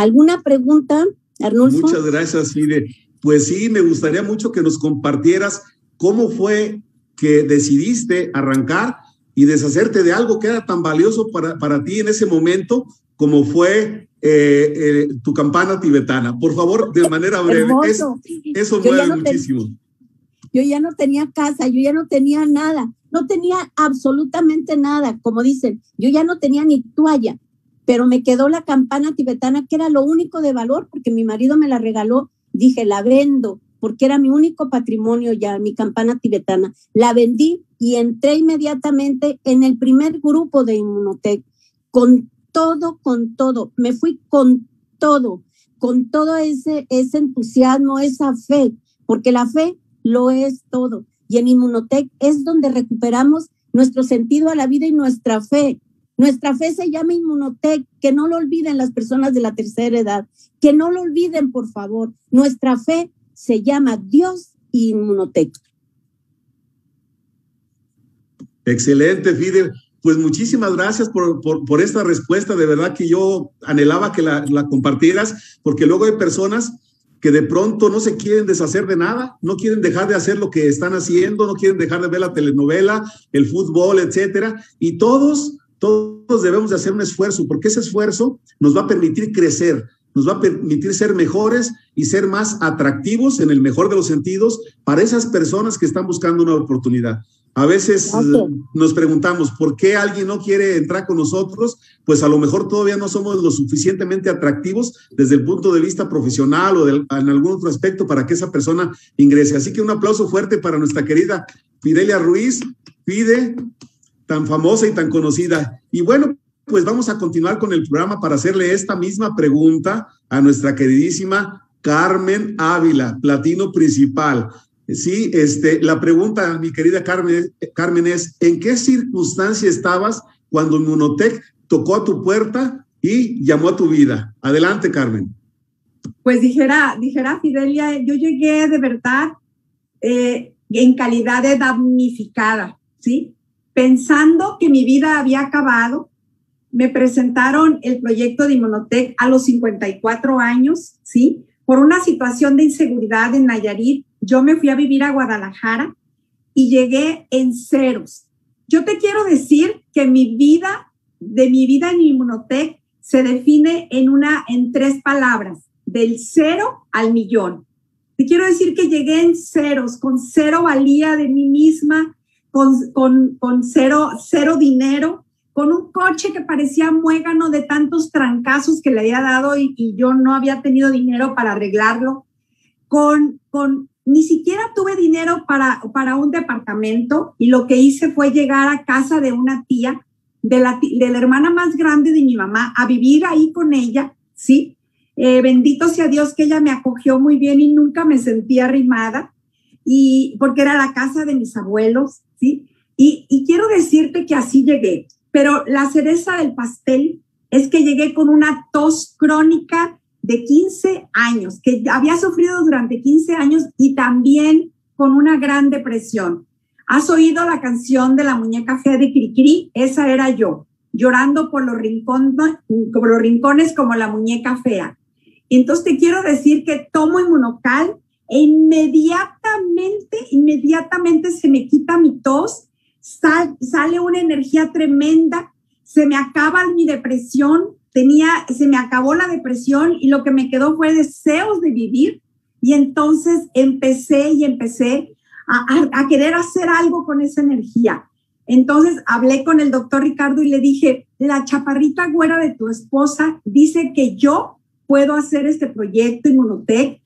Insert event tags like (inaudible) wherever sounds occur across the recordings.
¿Alguna pregunta, Arnulfo? Muchas gracias, Fide. Pues sí, me gustaría mucho que nos compartieras cómo fue que decidiste arrancar y deshacerte de algo que era tan valioso para, para ti en ese momento como fue eh, eh, tu campana tibetana. Por favor, de manera (laughs) breve. eso mueve muchísimo. yo ya no tenía casa, yo ya no tenía nada, no tenía absolutamente nada. Como dicen, yo ya no tenía ni toalla, pero me quedó la campana tibetana, que era lo único de valor, porque mi marido me la regaló. Dije, la vendo, porque era mi único patrimonio ya, mi campana tibetana. La vendí y entré inmediatamente en el primer grupo de Inmunotech con todo, con todo. Me fui con todo, con todo ese, ese entusiasmo, esa fe, porque la fe lo es todo. Y en Inmunotech es donde recuperamos nuestro sentido a la vida y nuestra fe. Nuestra fe se llama Inmunotech, que no lo olviden las personas de la tercera edad, que no lo olviden, por favor. Nuestra fe se llama Dios y Inmunotech. Excelente, Fidel. Pues muchísimas gracias por, por, esta respuesta. De verdad que yo anhelaba que la, la compartieras, porque luego hay personas que de pronto no se quieren deshacer de nada, no quieren dejar de hacer lo que están haciendo, no quieren dejar de ver la telenovela, el fútbol, etcétera. Y todos, todos debemos de hacer un esfuerzo, porque ese esfuerzo nos va a permitir crecer, nos va a permitir ser mejores y ser más atractivos en el mejor de los sentidos para esas personas que están buscando una oportunidad. A veces nos preguntamos, ¿por qué alguien no quiere entrar con nosotros? Pues a lo mejor todavía no somos lo suficientemente atractivos desde el punto de vista profesional o en algún otro aspecto para que esa persona ingrese. Así que un aplauso fuerte para nuestra querida Fidelia Ruiz, Pide, tan famosa y tan conocida. Y bueno, pues vamos a continuar con el programa para hacerle esta misma pregunta a nuestra queridísima Carmen Ávila, platino principal. Sí, este, la pregunta, mi querida Carmen, Carmen, es, ¿en qué circunstancia estabas cuando Munotec tocó a tu puerta y llamó a tu vida? Adelante, Carmen. Pues dijera, dijera Fidelia, yo llegué de verdad eh, en calidad de damnificada, ¿sí? Pensando que mi vida había acabado, me presentaron el proyecto de Inmunotech a los 54 años, ¿sí? Por una situación de inseguridad en Nayarit, yo me fui a vivir a Guadalajara y llegué en ceros. Yo te quiero decir que mi vida, de mi vida en Inmunotech, se define en una, en tres palabras, del cero al millón. Te quiero decir que llegué en ceros, con cero valía de mí misma, con, con, con cero, cero dinero, con un coche que parecía muégano de tantos trancazos que le había dado y, yo no había tenido dinero para arreglarlo, con, con ni siquiera tuve dinero para, para un departamento y lo que hice fue llegar a casa de una tía, de la, de la hermana más grande de mi mamá, a vivir ahí con ella, ¿sí? Eh, bendito sea Dios que ella me acogió muy bien y nunca me sentí arrimada, y porque era la casa de mis abuelos, ¿sí? Y, y quiero decirte que así llegué. Pero la cereza del pastel es que llegué con una tos crónica de 15 años, que había sufrido durante 15 años y también con una gran depresión. ¿Has oído la canción de la muñeca fea de Cricri? Esa era yo, llorando por los, por los rincones como la muñeca fea. Entonces te quiero decir que tomo inmunocal e inmediatamente, inmediatamente se me quita mi tos sale una energía tremenda, se me acaba mi depresión, tenía, se me acabó la depresión y lo que me quedó fue deseos de vivir. Y entonces empecé y empecé a, querer hacer algo con esa energía. Entonces hablé con el doctor Ricardo y le dije, la chaparrita güera de tu esposa dice que yo puedo hacer este proyecto Inmunotech.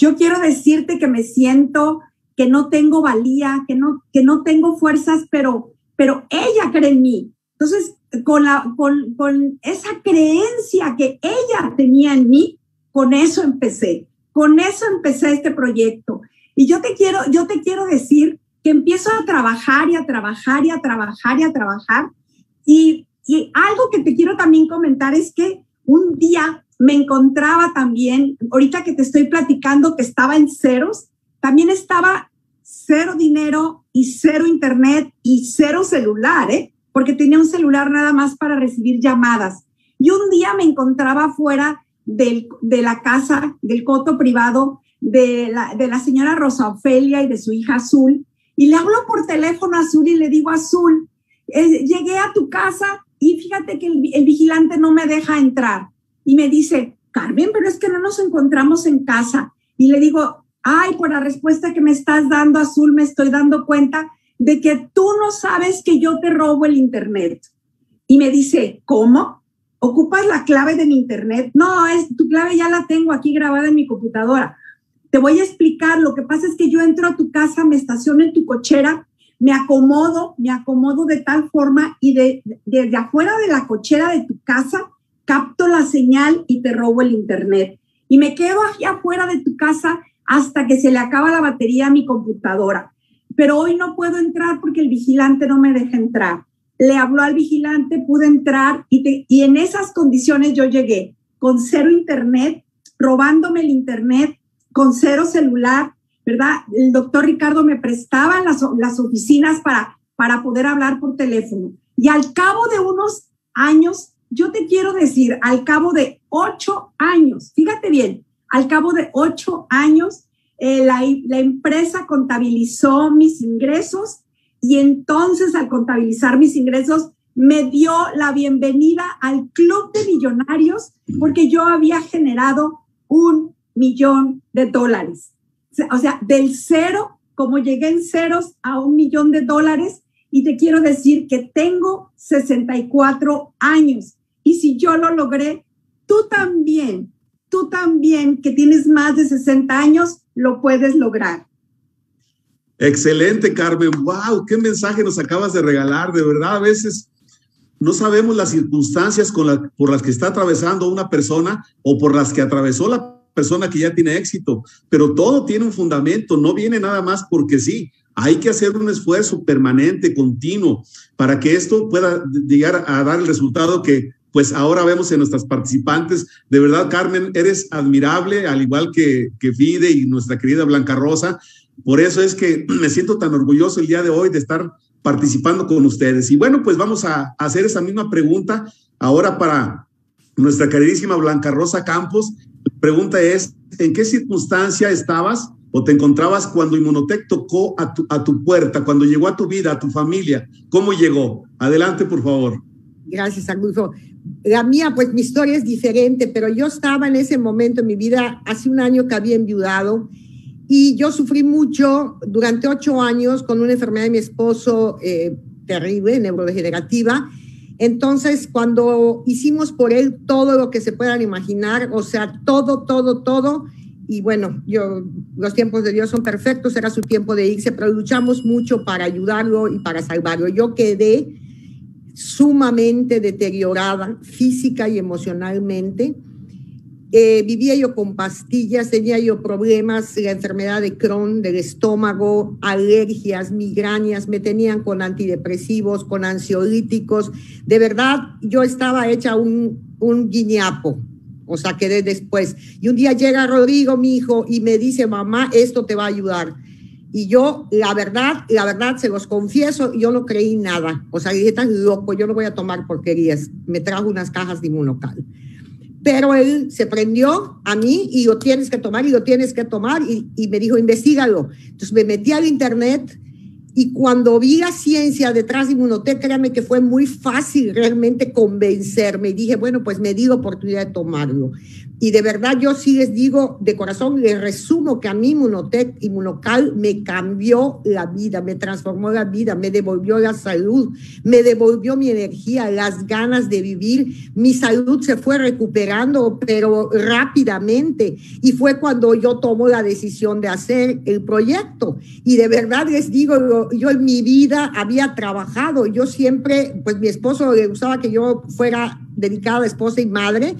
Yo quiero decirte que me siento que no tengo valía, que no, que no tengo fuerzas, pero, pero ella cree en mí. Entonces, con, la, con, con esa creencia que ella tenía en mí, con eso empecé, con eso empecé este proyecto. Y yo te quiero, yo te quiero decir que empiezo a trabajar y a trabajar y a trabajar y a trabajar. Y, y algo que te quiero también comentar es que un día me encontraba también, ahorita que te estoy platicando que estaba en ceros, también estaba cero dinero y cero internet y cero celular, ¿eh? porque tenía un celular nada más para recibir llamadas. Y un día me encontraba fuera del, de la casa, del coto privado de la, de la señora Rosa Ofelia y de su hija Azul. Y le hablo por teléfono a Azul y le digo, Azul, eh, llegué a tu casa y fíjate que el, el vigilante no me deja entrar. Y me dice, Carmen, pero es que no nos encontramos en casa. Y le digo, ay, por la respuesta que me estás dando, Azul, me estoy dando cuenta de que tú no sabes que yo te robo el Internet. Y me dice, ¿cómo? ¿Ocupas la clave de mi Internet? No, es, tu clave ya la tengo aquí grabada en mi computadora. Te voy a explicar, lo que pasa es que yo entro a tu casa, me estaciono en tu cochera, me acomodo, me acomodo de tal forma y de, desde afuera de la cochera de tu casa capto la señal y te robo el internet. Y me quedo aquí afuera de tu casa hasta que se le acaba la batería a mi computadora. Pero hoy no puedo entrar porque el vigilante no me deja entrar. Le habló al vigilante, pude entrar y, y en esas condiciones yo llegué con cero internet, robándome el internet, con cero celular, ¿verdad? El doctor Ricardo me prestaba las, las oficinas para, para poder hablar por teléfono. Y al cabo de unos años yo te quiero decir, al cabo de ocho años, fíjate bien, al cabo de ocho años, eh, la, la empresa contabilizó mis ingresos y entonces al contabilizar mis ingresos me dio la bienvenida al club de millonarios porque yo había generado un millón de dólares. O sea, del cero, como llegué en ceros a un millón de dólares, y te quiero decir que tengo 64 años. Y si yo lo logré, tú también, tú también que tienes más de 60 años, lo puedes lograr. Excelente, Carmen. Wow, qué mensaje nos acabas de regalar. De verdad, a veces no sabemos las circunstancias por las que está atravesando una persona o por las que atravesó la persona que ya tiene éxito, pero todo tiene un fundamento, no viene nada más porque sí. Hay que hacer un esfuerzo permanente, continuo, para que esto pueda llegar a dar el resultado que pues ahora vemos en nuestras participantes. De verdad, Carmen, eres admirable, al igual que, que Fide y nuestra querida Blanca Rosa. Por eso es que (clears throat) me siento tan orgulloso el día de hoy de estar participando con ustedes. Y bueno, pues vamos a hacer esa misma pregunta ahora para nuestra queridísima Blanca Rosa Campos. La pregunta es, ¿en qué circunstancia estabas o te encontrabas cuando Inmunotech tocó a tu, a tu puerta, cuando llegó a tu vida, a tu familia? ¿Cómo llegó? Adelante, por favor. Gracias, Agulfo la mía, pues mi historia es diferente, pero yo estaba en ese momento en mi vida, hace un año que había enviudado y yo sufrí mucho durante ocho años con una enfermedad de mi esposo eh, terrible, neurodegenerativa. Entonces, cuando hicimos por él todo lo que se puedan imaginar, o sea, todo, todo, todo, y bueno, yo, los tiempos de Dios son perfectos, era su tiempo de irse, pero luchamos mucho para ayudarlo y para salvarlo. Yo quedé sumamente deteriorada física y emocionalmente. Eh, vivía yo con pastillas, tenía yo problemas, la enfermedad de Crohn, del estómago, alergias, migrañas, me tenían con antidepresivos, con ansiolíticos. De verdad, yo estaba hecha un, un guiñapo, o sea, quedé después. Y un día llega Rodrigo, mi hijo, y me dice, mamá, esto te va a ayudar. Y yo, la verdad, la verdad, se los confieso, yo no creí nada. O sea, dije, tan loco, yo no voy a tomar porquerías. Me trajo unas cajas de inmunocal. Pero él se prendió a mí y lo tienes que tomar y lo tienes que tomar y, y me dijo, investigalo. Entonces me metí al internet y cuando vi la ciencia detrás de Inmunotech, créanme que fue muy fácil realmente convencerme. Y dije, bueno, pues me di la oportunidad de tomarlo. Y de verdad yo sí les digo de corazón, les resumo que a mí Inmunotech, Inmunocal me cambió la vida, me transformó la vida, me devolvió la salud, me devolvió mi energía, las ganas de vivir. Mi salud se fue recuperando, pero rápidamente. Y fue cuando yo tomo la decisión de hacer el proyecto. Y de verdad les digo, yo en mi vida había trabajado, yo siempre, pues mi esposo le gustaba que yo fuera dedicada esposa y madre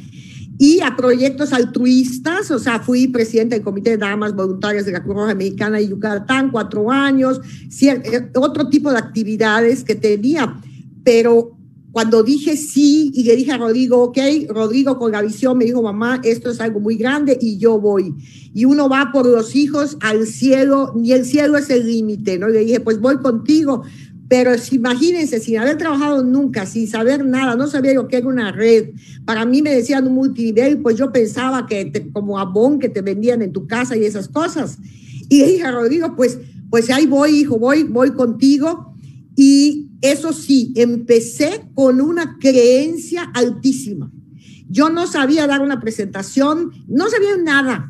y a proyectos altruistas, o sea, fui presidente del Comité de Damas Voluntarias de la Cruz Roja Mexicana de Yucatán, cuatro años, eh, otro tipo de actividades que tenía, pero cuando dije sí y le dije a Rodrigo, ok, Rodrigo con la visión me dijo, mamá, esto es algo muy grande y yo voy. Y uno va por los hijos al cielo, ni el cielo es el límite, ¿no? le dije, pues voy contigo, Pero si, imagínense, sin haber trabajado nunca, sin saber nada, no sabía yo qué era una red. Para mí me decían un multinivel, pues yo pensaba que como abón que te vendían en tu casa y esas cosas. Y dije a Rodrigo, pues, pues ahí voy, hijo, voy, voy contigo. Y eso sí, empecé con una creencia altísima. Yo no sabía dar una presentación, no sabía nada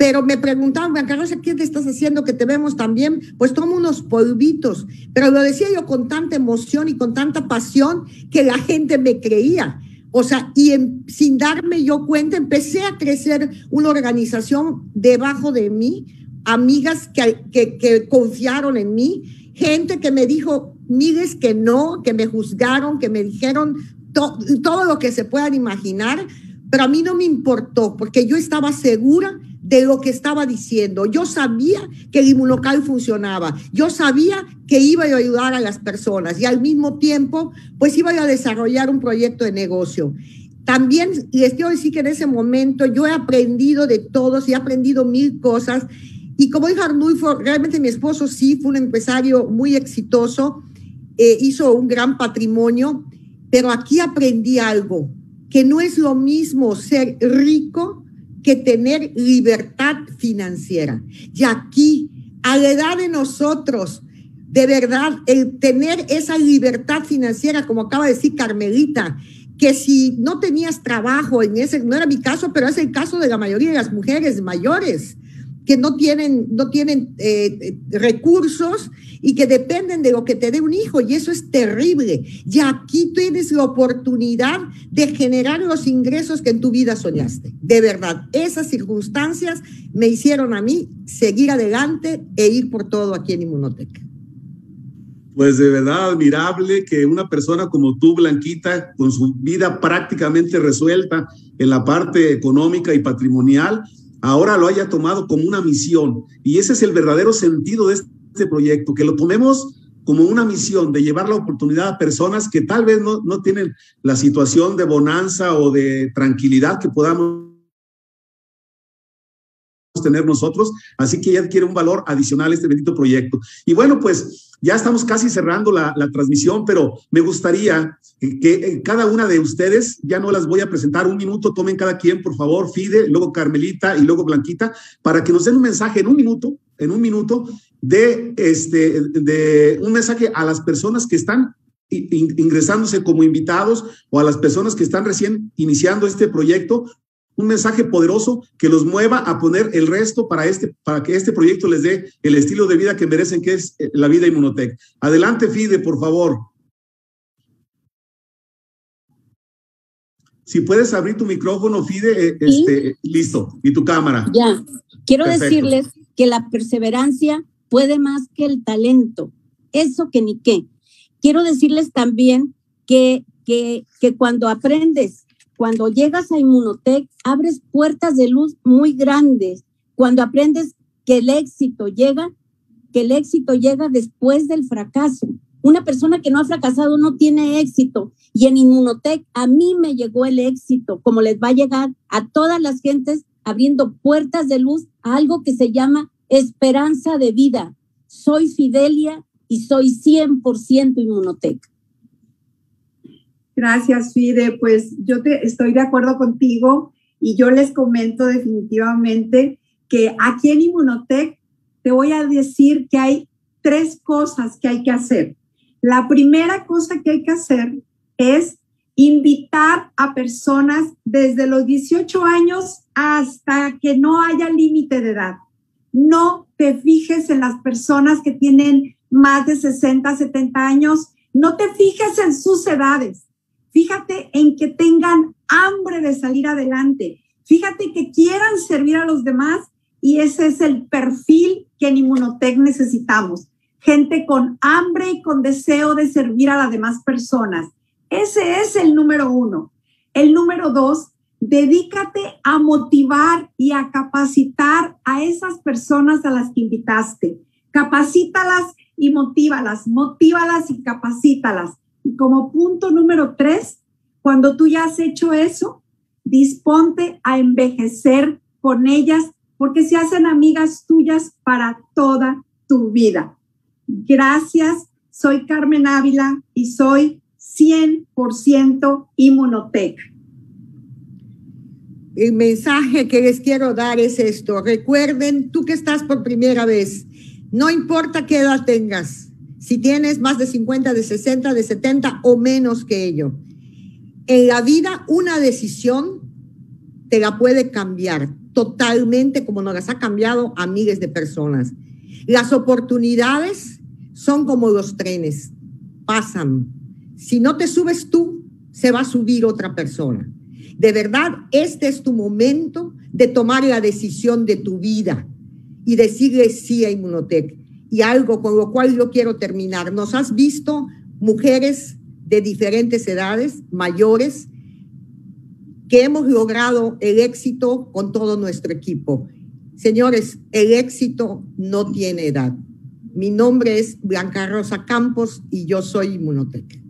pero me preguntaban, Blanca ¿qué te estás haciendo que te vemos también? Pues tomo unos polvitos, pero lo decía yo con tanta emoción y con tanta pasión que la gente me creía. O sea, y sin darme yo cuenta, empecé a crecer una organización debajo de mí, amigas que, que, que confiaron en mí, gente que me dijo, mires que no, que me juzgaron, que me dijeron todo lo que se puedan imaginar, pero a mí no me importó porque yo estaba segura de lo que estaba diciendo. Yo sabía que el inmunocal funcionaba. Yo sabía que iba a ayudar a las personas y al mismo tiempo, pues iba a desarrollar un proyecto de negocio. También les quiero decir que en ese momento yo he aprendido de todos y he aprendido mil cosas. Y como dijo Arnulfo, realmente mi esposo sí fue un empresario muy exitoso, eh, hizo un gran patrimonio, pero aquí aprendí algo, que no es lo mismo ser rico que tener libertad financiera. Y aquí, a la edad de nosotros, de verdad, el tener esa libertad financiera, como acaba de decir Carmelita, que si no tenías trabajo en ese, no era mi caso, pero es el caso de la mayoría de las mujeres mayores, que no tienen, no tienen eh, recursos y que dependen de lo que te dé un hijo y eso es terrible. Y aquí tienes la oportunidad de generar los ingresos que en tu vida soñaste. De verdad, esas circunstancias me hicieron a mí seguir adelante e ir por todo aquí en Inmunoteca. Pues de verdad admirable que una persona como tú, Blanquita, con su vida prácticamente resuelta en la parte económica y patrimonial, ahora lo haya tomado como una misión. Y ese es el verdadero sentido de este proyecto, que lo tomemos como una misión de llevar la oportunidad a personas que tal vez no, no tienen la situación de bonanza o de tranquilidad que podamos tener nosotros, así que ya adquiere un valor adicional este bendito proyecto. Y bueno, pues ya estamos casi cerrando la, transmisión, pero me gustaría que, eh, cada una de ustedes, ya no las voy a presentar, un minuto, tomen cada quien, por favor, Fide, luego Carmelita y luego Blanquita, para que nos den un mensaje en un minuto, en un minuto, de, este, de un mensaje a las personas que están ingresándose como invitados o a las personas que están recién iniciando este proyecto un mensaje poderoso que los mueva a poner el resto para, este, para que este proyecto les dé el estilo de vida que merecen, que es eh, la vida Inmunotech. Adelante, Fide, por favor. Si puedes abrir tu micrófono, Fide, eh, este, listo, y tu cámara. Ya, quiero decirles que la perseverancia puede más que el talento, eso que ni qué. Quiero decirles también que, que, que cuando aprendes cuando llegas a Inmunotech, abres puertas de luz muy grandes. Cuando aprendes que el éxito llega, que el éxito llega después del fracaso. Una persona que no ha fracasado no tiene éxito. Y en Inmunotech a mí me llegó el éxito, como les va a llegar a todas las gentes abriendo puertas de luz a algo que se llama esperanza de vida. Soy Fidelia y soy 100% Inmunotech. Gracias, Fide. Pues yo te, estoy de acuerdo contigo y yo les comento definitivamente que aquí en Inmunotech te voy a decir que hay tres cosas que hay que hacer. La primera cosa que hay que hacer es invitar a personas desde los 18 años hasta que no haya límite de edad. No te fijes en las personas que tienen más de 60, 70 años, no te fijes en sus edades. Fíjate en que tengan hambre de salir adelante. Fíjate que quieran servir a los demás y ese es el perfil que en Inmunotech necesitamos. Gente con hambre y con deseo de servir a las demás personas. Ese es el número uno. El número dos, dedícate a motivar y a capacitar a esas personas a las que invitaste. Capacítalas y motívalas, motívalas y capacítalas. Y como punto número tres, cuando tú ya has hecho eso, disponte a envejecer con ellas porque se hacen amigas tuyas para toda tu vida. Gracias, soy Carmen Ávila y soy 100% Inmunotech. El mensaje que les quiero dar es esto. Recuerden, tú que estás por primera vez, no importa qué edad tengas, si tienes más de 50, de 60, de 70 o menos que ello. En la vida una decisión te la puede cambiar totalmente como nos las ha cambiado a miles de personas. Las oportunidades son como los trenes, pasan. Si no te subes tú, se va a subir otra persona. De verdad, este es tu momento de tomar la decisión de tu vida y decirle sí a Inmunotech. Y algo con lo cual yo quiero terminar. Nos has visto mujeres de diferentes edades, mayores, que hemos logrado el éxito con todo nuestro equipo. Señores, el éxito no tiene edad. Mi nombre es Blanca Rosa Campos y yo soy Inmunotech.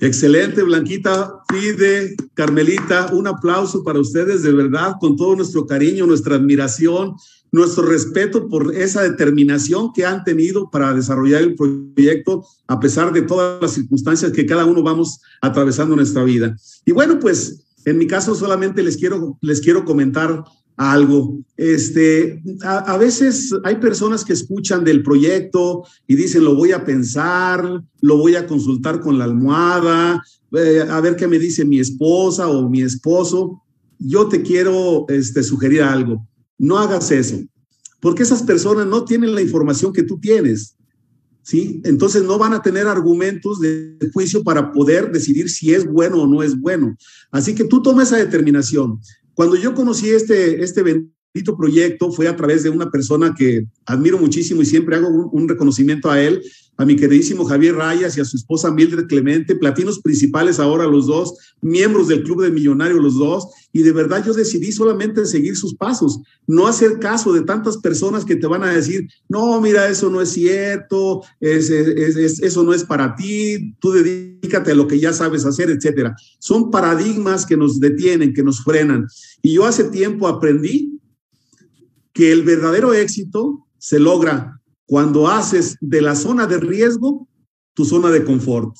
Excelente, Blanquita, Fide, Carmelita, un aplauso para ustedes de verdad, con todo nuestro cariño, nuestra admiración, nuestro respeto por esa determinación que han tenido para desarrollar el proyecto, a pesar de todas las circunstancias que cada uno vamos atravesando en nuestra vida. Y bueno, pues en mi caso solamente les quiero, les quiero comentar algo. Este, a, veces hay personas que escuchan del proyecto y dicen, lo voy a pensar, lo voy a consultar con la almohada, eh, a ver qué me dice mi esposa o mi esposo. Yo te quiero este, sugerir algo. No hagas eso, porque esas personas no tienen la información que tú tienes. ¿Sí? Entonces no van a tener argumentos de juicio para poder decidir si es bueno o no es bueno. Así que tú toma esa determinación. Cuando yo conocí este, este bendito proyecto fue a través de una persona que admiro muchísimo y siempre hago un reconocimiento a él, a mi queridísimo Javier Rayas y a su esposa Mildred Clemente, platinos principales ahora los dos, miembros del Club de Millonarios los dos, y de verdad yo decidí solamente seguir sus pasos, no hacer caso de tantas personas que te van a decir, no, mira, eso no es cierto, eso no es para ti, tú dedícate a lo que ya sabes hacer, etcétera. Son paradigmas que nos detienen, que nos frenan. Y yo hace tiempo aprendí que el verdadero éxito se logra cuando haces de la zona de riesgo tu zona de confort.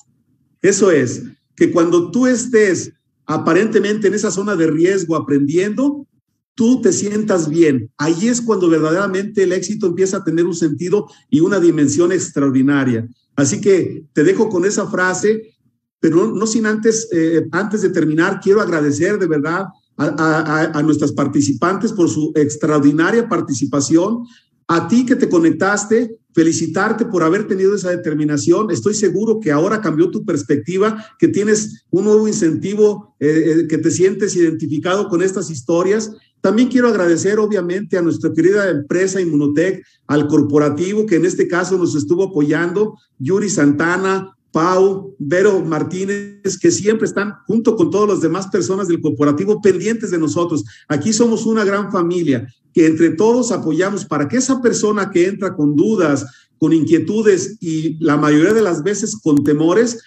Eso es, que cuando tú estés aparentemente en esa zona de riesgo aprendiendo, tú te sientas bien. Ahí es cuando verdaderamente el éxito empieza a tener un sentido y una dimensión extraordinaria. Así que te dejo con esa frase, pero no, sin antes, eh, antes de terminar, quiero agradecer de verdad a, a, nuestras participantes por su extraordinaria participación, a ti que te conectaste, felicitarte por haber tenido esa determinación. Estoy seguro que ahora cambió tu perspectiva, que tienes un nuevo incentivo, eh, eh, que te sientes identificado con estas historias. También quiero agradecer, obviamente, a nuestra querida empresa Inmunotech, al corporativo que en este caso nos estuvo apoyando, Yuri Santana, Pau, Vero Martínez, que siempre están junto con todas las demás personas del corporativo pendientes de nosotros. Aquí somos una gran familia que entre todos apoyamos para que esa persona que entra con dudas, con inquietudes y la mayoría de las veces con temores,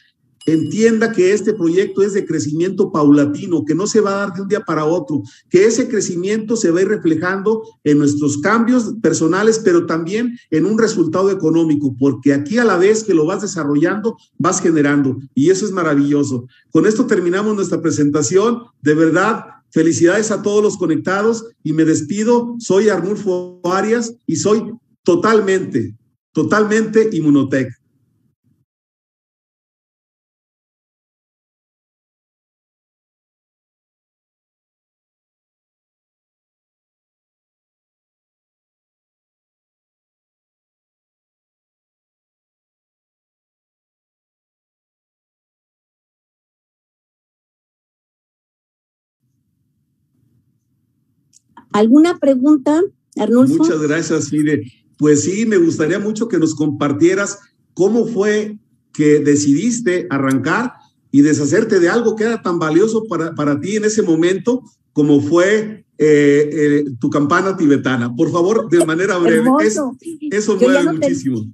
entienda que este proyecto es de crecimiento paulatino, que no se va a dar de un día para otro, que ese crecimiento se va a ir reflejando en nuestros cambios personales, pero también en un resultado económico, porque aquí a la vez que lo vas desarrollando, vas generando, y eso es maravilloso. Con esto terminamos nuestra presentación. De verdad, felicidades a todos los conectados y me despido. Soy Arnulfo Arias y soy totalmente, totalmente Inmunotech. ¿Alguna pregunta, Arnulfo? Muchas gracias, Fide. Pues sí, me gustaría mucho que nos compartieras cómo fue que decidiste arrancar y deshacerte de algo que era tan valioso para, para ti en ese momento como fue eh, eh, tu campana tibetana. Por favor, de manera breve. eso mueve muchísimo.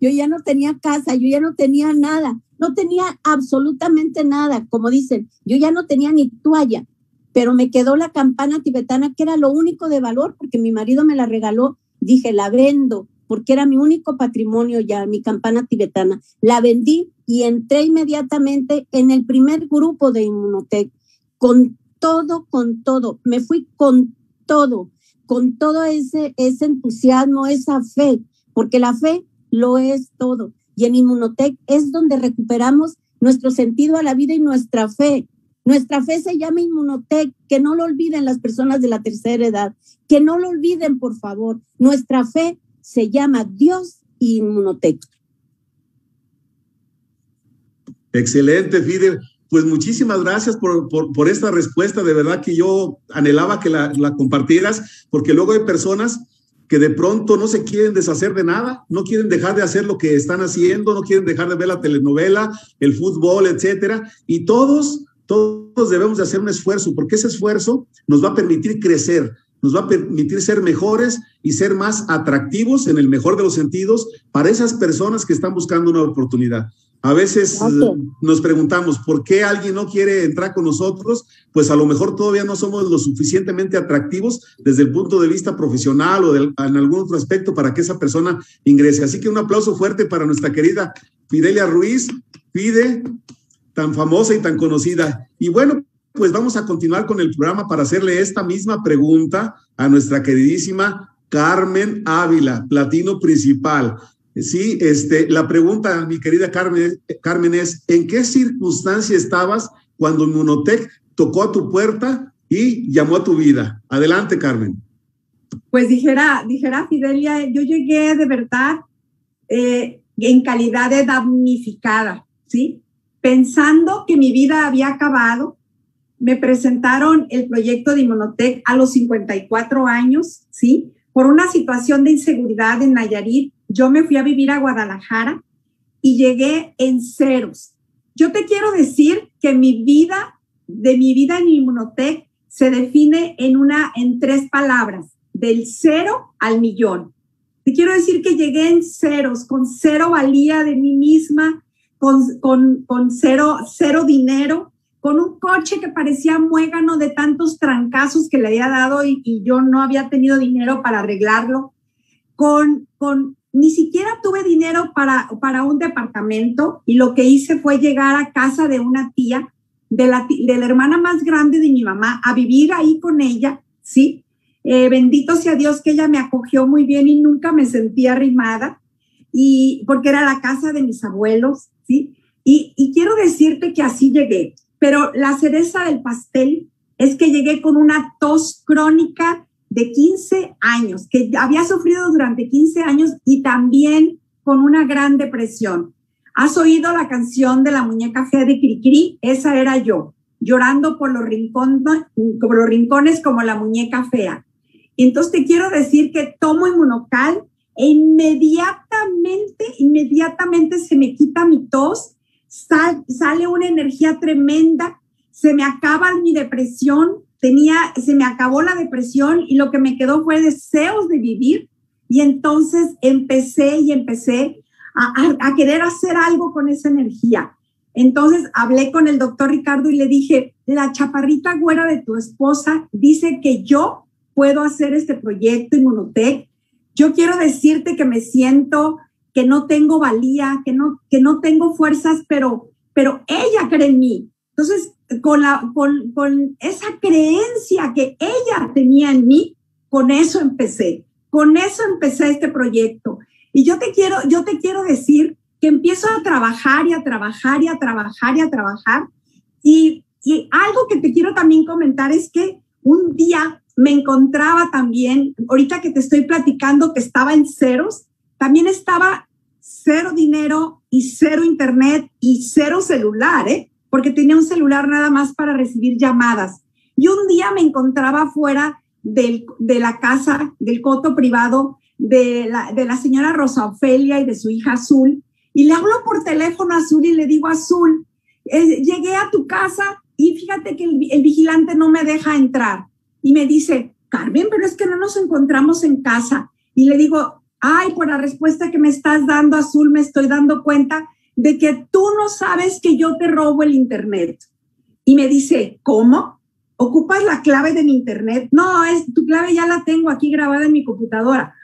yo ya no tenía casa, yo ya no tenía nada, no tenía absolutamente nada. Como dicen, yo ya no tenía ni toalla pero me quedó la campana tibetana, que era lo único de valor, porque mi marido me la regaló. Dije, la vendo, porque era mi único patrimonio ya, mi campana tibetana. La vendí y entré inmediatamente en el primer grupo de Inmunotech, con todo, con todo. Me fui con todo, con todo ese, ese entusiasmo, esa fe, porque la fe lo es todo. Y en Inmunotech es donde recuperamos nuestro sentido a la vida y nuestra fe. Nuestra fe se llama Inmunotech, que no lo olviden las personas de la tercera edad, que no lo olviden, por favor. Nuestra fe se llama Dios y Inmunotech. Excelente, Fidel. Pues muchísimas gracias por, por, esta respuesta. De verdad que yo anhelaba que la, la compartieras, porque luego hay personas que de pronto no se quieren deshacer de nada, no quieren dejar de hacer lo que están haciendo, no quieren dejar de ver la telenovela, el fútbol, etcétera. Y todos, todos debemos de hacer un esfuerzo, porque ese esfuerzo nos va a permitir crecer, nos va a permitir ser mejores y ser más atractivos en el mejor de los sentidos para esas personas que están buscando una oportunidad. A veces nos preguntamos, ¿por qué alguien no quiere entrar con nosotros? Pues a lo mejor todavía no somos lo suficientemente atractivos desde el punto de vista profesional o en algún otro aspecto para que esa persona ingrese. Así que un aplauso fuerte para nuestra querida Fidelia Ruiz, Fide, tan famosa y tan conocida. Y bueno, pues vamos a continuar con el programa para hacerle esta misma pregunta a nuestra queridísima Carmen Ávila, platino principal. Sí, este, la pregunta, mi querida Carmen, Carmen, es, ¿en qué circunstancia estabas cuando Munotec tocó a tu puerta y llamó a tu vida? Adelante, Carmen. Pues dijera, dijera Fidelia, yo llegué de verdad eh, en calidad de damnificada, ¿sí? Pensando que mi vida había acabado, me presentaron el proyecto de Inmunotech a los 54 años, ¿sí? Por una situación de inseguridad en Nayarit, yo me fui a vivir a Guadalajara y llegué en ceros. Yo te quiero decir que mi vida, de mi vida en Inmunotech, se define en una, en tres palabras, del cero al millón. Te quiero decir que llegué en ceros, con cero valía de mí misma, con, con, con cero, cero dinero, con un coche que parecía muégano de tantos trancazos que le había dado y, yo no había tenido dinero para arreglarlo, con, con ni siquiera tuve dinero para, para un departamento y lo que hice fue llegar a casa de una tía, de la, de la hermana más grande de mi mamá, a vivir ahí con ella, ¿sí? Eh, bendito sea Dios que ella me acogió muy bien y nunca me sentí arrimada, y porque era la casa de mis abuelos, Y, quiero decirte que así llegué, pero la cereza del pastel es que llegué con una tos crónica de 15 años, que había sufrido durante 15 años y también con una gran depresión. ¿Has oído la canción de la muñeca fea de Cricri? Esa era yo, llorando por los, por los rincones como la muñeca fea. Entonces te quiero decir que tomo inmunocal e inmediatamente, inmediatamente se me quita mi tos, sale una energía tremenda, se me acaba mi depresión, tenía, se me acabó la depresión y lo que me quedó fue deseos de vivir. Y entonces empecé y empecé a, querer hacer algo con esa energía. Entonces hablé con el doctor Ricardo y le dije, la chaparrita güera de tu esposa dice que yo puedo hacer este proyecto Inmunotech. Yo quiero decirte que me siento que no tengo valía, que no, que no tengo fuerzas, pero, pero ella cree en mí. Entonces, con, la, con, con esa creencia que ella tenía en mí, con eso empecé. Con eso empecé este proyecto. Y yo te quiero, yo te quiero decir que empiezo a trabajar y a trabajar y a trabajar y a trabajar. Y, y algo que te quiero también comentar es que un día me encontraba también, ahorita que te estoy platicando que estaba en ceros, también estaba cero dinero y cero internet y cero celular, ¿eh? porque tenía un celular nada más para recibir llamadas. Y un día me encontraba fuera del, de la casa, del coto privado de la, de la señora Rosa Ofelia y de su hija Azul, y le hablo por teléfono a Azul y le digo, Azul, eh, llegué a tu casa y fíjate que el, el vigilante no me deja entrar. Y me dice, Carmen, pero es que no nos encontramos en casa. Y le digo, ay, por la respuesta que me estás dando, Azul, me estoy dando cuenta de que tú no sabes que yo te robo el Internet. Y me dice, ¿cómo? ¿Ocupas la clave de mi Internet? No, es, tu clave ya la tengo aquí grabada en mi computadora.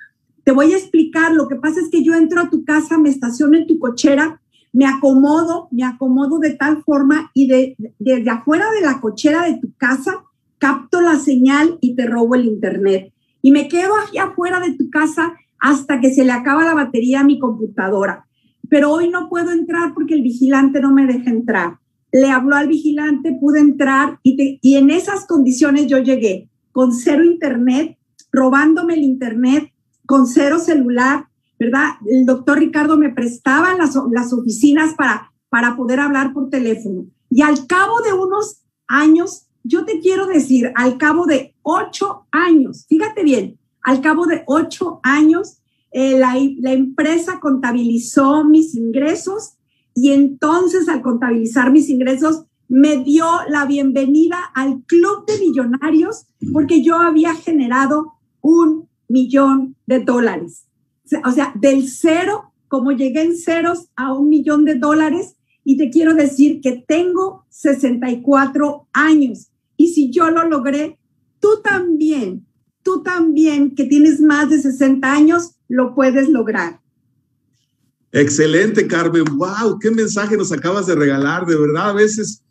Te voy a explicar, lo que pasa es que yo entro a tu casa, me estaciono en tu cochera, me acomodo, me acomodo de tal forma y de, desde afuera de la cochera de tu casa capto la señal y te robo el internet. Y me quedo aquí afuera de tu casa hasta que se le acaba la batería a mi computadora. Pero hoy no puedo entrar porque el vigilante no me deja entrar. Le habló al vigilante, pude entrar y, y en esas condiciones yo llegué con cero internet, robándome el internet, con cero celular, ¿verdad? El doctor Ricardo me prestaba las, las oficinas para, para poder hablar por teléfono. Y al cabo de unos años, yo te quiero decir, al cabo de ocho años, fíjate bien, al cabo de ocho años, eh, la, la empresa contabilizó mis ingresos y entonces al contabilizar mis ingresos me dio la bienvenida al club de millonarios porque yo había generado un millón de dólares. O sea, del cero, como llegué en ceros a un millón de dólares, y te quiero decir que tengo 64 años. Y si yo lo logré, tú también, tú también que tienes más de 60 años, lo puedes lograr. Excelente, Carmen. Wow, qué mensaje nos acabas de regalar. De verdad, a veces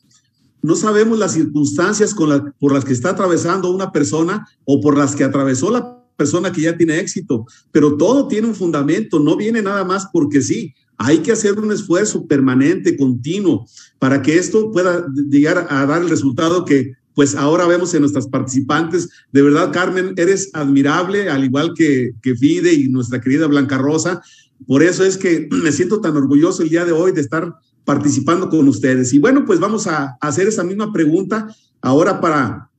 no sabemos las circunstancias por las que está atravesando una persona o por las que atravesó la persona que ya tiene éxito, pero todo tiene un fundamento, no viene nada más porque sí. Hay que hacer un esfuerzo permanente, continuo, para que esto pueda llegar a dar el resultado que pues ahora vemos en nuestras participantes. De verdad, Carmen, eres admirable, al igual que, que Fide y nuestra querida Blanca Rosa. Por eso es que (clears throat) me siento tan orgulloso el día de hoy de estar participando con ustedes. Y bueno, pues vamos a hacer esa misma pregunta ahora para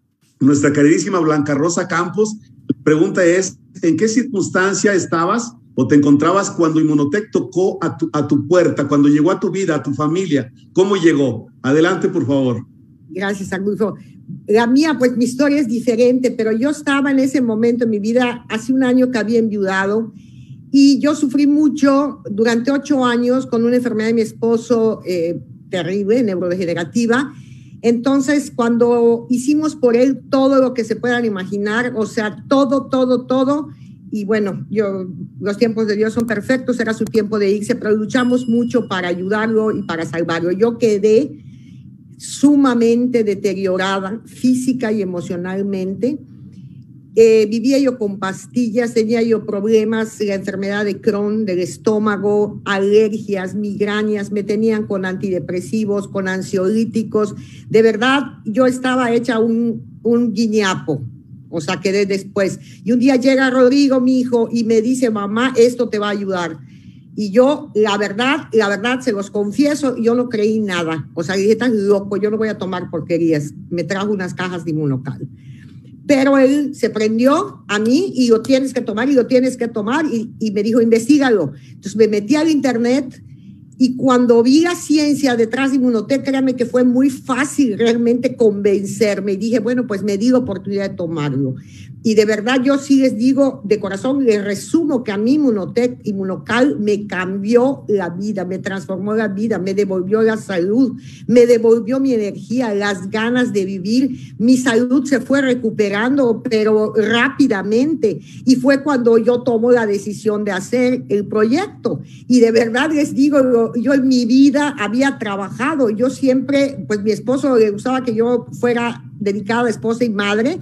nuestra queridísima Blanca Rosa Campos. La pregunta es, ¿en qué circunstancia estabas o te encontrabas cuando Inmunotech tocó a tu, a tu puerta, cuando llegó a tu vida, a tu familia? ¿Cómo llegó? Adelante, por favor. Gracias, Agulfo. La mía, pues mi historia es diferente, pero yo estaba en ese momento en mi vida, hace un año que había enviudado y yo sufrí mucho durante ocho años con una enfermedad de mi esposo eh, terrible, neurodegenerativa. Entonces, cuando hicimos por él todo lo que se puedan imaginar, o sea, todo, todo, todo, y bueno, yo, los tiempos de Dios son perfectos, era su tiempo de irse, pero luchamos mucho para ayudarlo y para salvarlo. Yo quedé sumamente deteriorada física y emocionalmente eh, vivía yo con pastillas, tenía yo problemas, la enfermedad de Crohn, del estómago, alergias, migrañas, me tenían con antidepresivos, con ansiolíticos. De verdad, yo estaba hecha un, un guiñapo, o sea, quedé después. Y un día llega Rodrigo, mi hijo, y me dice, mamá, esto te va a ayudar. Y yo, la verdad, la verdad, se los confieso, yo no creí nada. O sea, dije, tan loco, yo no voy a tomar porquerías. Me trajo unas cajas de inmunocal pero él se prendió a mí y lo tienes que tomar y lo tienes que tomar y, y me dijo, investigalo. Entonces me metí al internet y cuando vi la ciencia detrás de Inmunotech, créanme que fue muy fácil realmente convencerme. Y dije, bueno, pues me di la oportunidad de tomarlo. Y de verdad yo sí les digo de corazón, les resumo que a mí Inmunotech, Inmunocal me cambió la vida, me transformó la vida, me devolvió la salud, me devolvió mi energía, las ganas de vivir. Mi salud se fue recuperando, pero rápidamente. Y fue cuando yo tomo la decisión de hacer el proyecto. Y de verdad les digo, yo en mi vida había trabajado, yo siempre, pues mi esposo le gustaba que yo fuera dedicada esposa y madre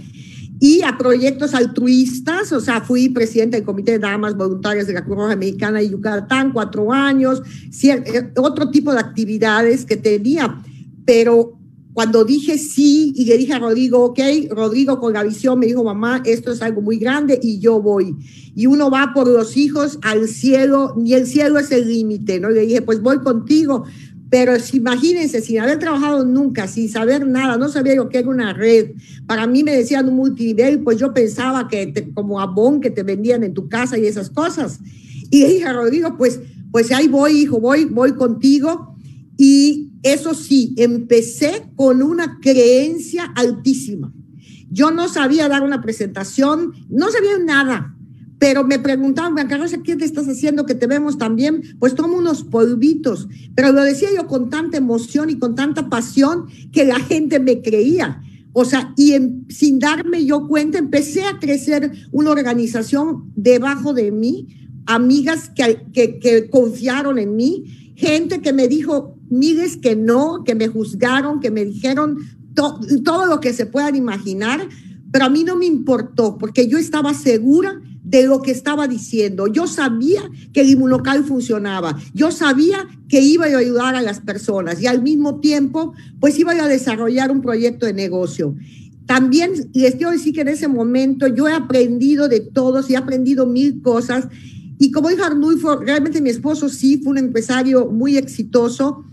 y a proyectos altruistas, o sea, fui presidenta del Comité de Damas Voluntarias de la Cruz Roja Mexicana y Yucatán, cuatro años, eh, otro tipo de actividades que tenía, pero cuando dije sí y le dije a Rodrigo, ok, Rodrigo con la visión me dijo, mamá, esto es algo muy grande y yo voy. Y uno va por los hijos al cielo, ni el cielo es el límite, ¿no? le dije, pues voy contigo, pero imagínense, sin haber trabajado nunca, sin saber nada, no sabía yo qué era una red. Para mí me decían un multinivel, pues yo pensaba que como abón que te vendían en tu casa y esas cosas. Y dije a Rodrigo, pues, pues ahí voy, hijo, voy, voy contigo. Y eso sí, empecé con una creencia altísima. Yo no sabía dar una presentación, no sabía nada, pero me preguntaban, Rosa, ¿qué te estás haciendo que te vemos también? Pues tomo unos polvitos, pero lo decía yo con tanta emoción y con tanta pasión que la gente me creía. O sea, y sin darme yo cuenta, empecé a crecer una organización debajo de mí, amigas que, que, que confiaron en mí, gente que me dijo, mires que no, que me juzgaron, que me dijeron todo lo que se puedan imaginar, pero a mí no me importó porque yo estaba segura de lo que estaba diciendo. Yo sabía que el inmunocal funcionaba. Yo sabía que iba a ayudar a las personas y al mismo tiempo, pues iba a desarrollar un proyecto de negocio. También les quiero decir que en ese momento yo he aprendido de todos y he aprendido mil cosas. Y como dijo Arnulfo, realmente mi esposo sí fue un empresario muy exitoso,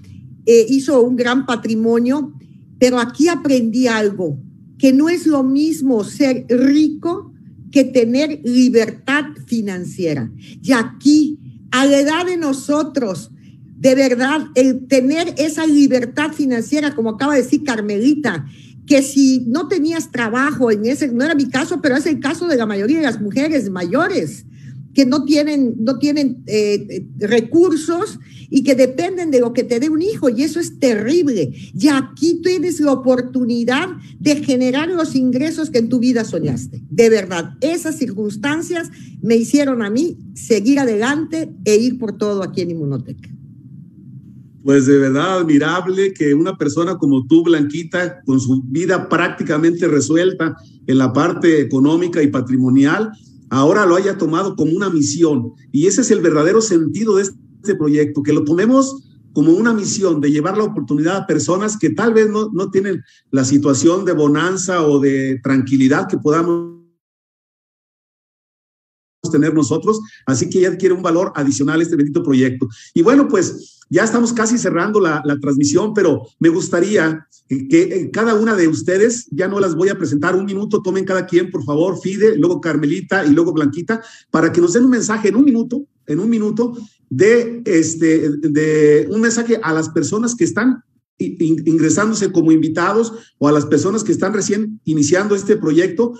eh, hizo un gran patrimonio, pero aquí aprendí algo, que no es lo mismo ser rico que tener libertad financiera. Y aquí, a la edad de nosotros, de verdad, el tener esa libertad financiera, como acaba de decir Carmelita, que si no tenías trabajo en ese, no era mi caso, pero es el caso de la mayoría de las mujeres mayores, que no tienen, no tienen eh, recursos y que dependen de lo que te dé un hijo y eso es terrible. Y aquí tienes la oportunidad de generar los ingresos que en tu vida soñaste. De verdad, esas circunstancias me hicieron a mí seguir adelante e ir por todo aquí en Inmunoteca. Pues de verdad admirable que una persona como tú, Blanquita, con su vida prácticamente resuelta en la parte económica y patrimonial, ahora lo haya tomado como una misión. Y ese es el verdadero sentido de este proyecto, que lo tomemos como una misión de llevar la oportunidad a personas que tal vez no, no tienen la situación de bonanza o de tranquilidad que podamos tener nosotros, así que ya adquiere un valor adicional este bendito proyecto. Y bueno, pues ya estamos casi cerrando la, transmisión, pero me gustaría que, eh, cada una de ustedes, ya no las voy a presentar, un minuto, tomen cada quien, por favor, Fide, luego Carmelita y luego Blanquita, para que nos den un mensaje en un minuto, en un minuto, de, este, de un mensaje a las personas que están ingresándose como invitados o a las personas que están recién iniciando este proyecto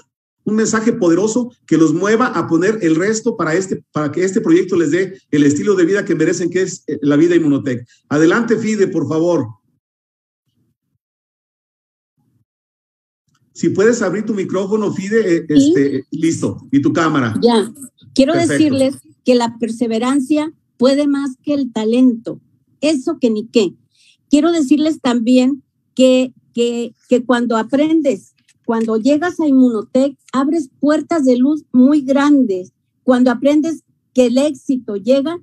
un mensaje poderoso que los mueva a poner el resto para, este, para que este proyecto les dé el estilo de vida que merecen, que es eh, la vida Inmunotech. Adelante, Fide, por favor. Si puedes abrir tu micrófono, Fide, eh, este, listo, y tu cámara. Ya, quiero decirles que la perseverancia puede más que el talento, eso que ni qué. Quiero decirles también que, que, que cuando aprendes cuando llegas a Inmunotech, abres puertas de luz muy grandes. Cuando aprendes que el éxito llega,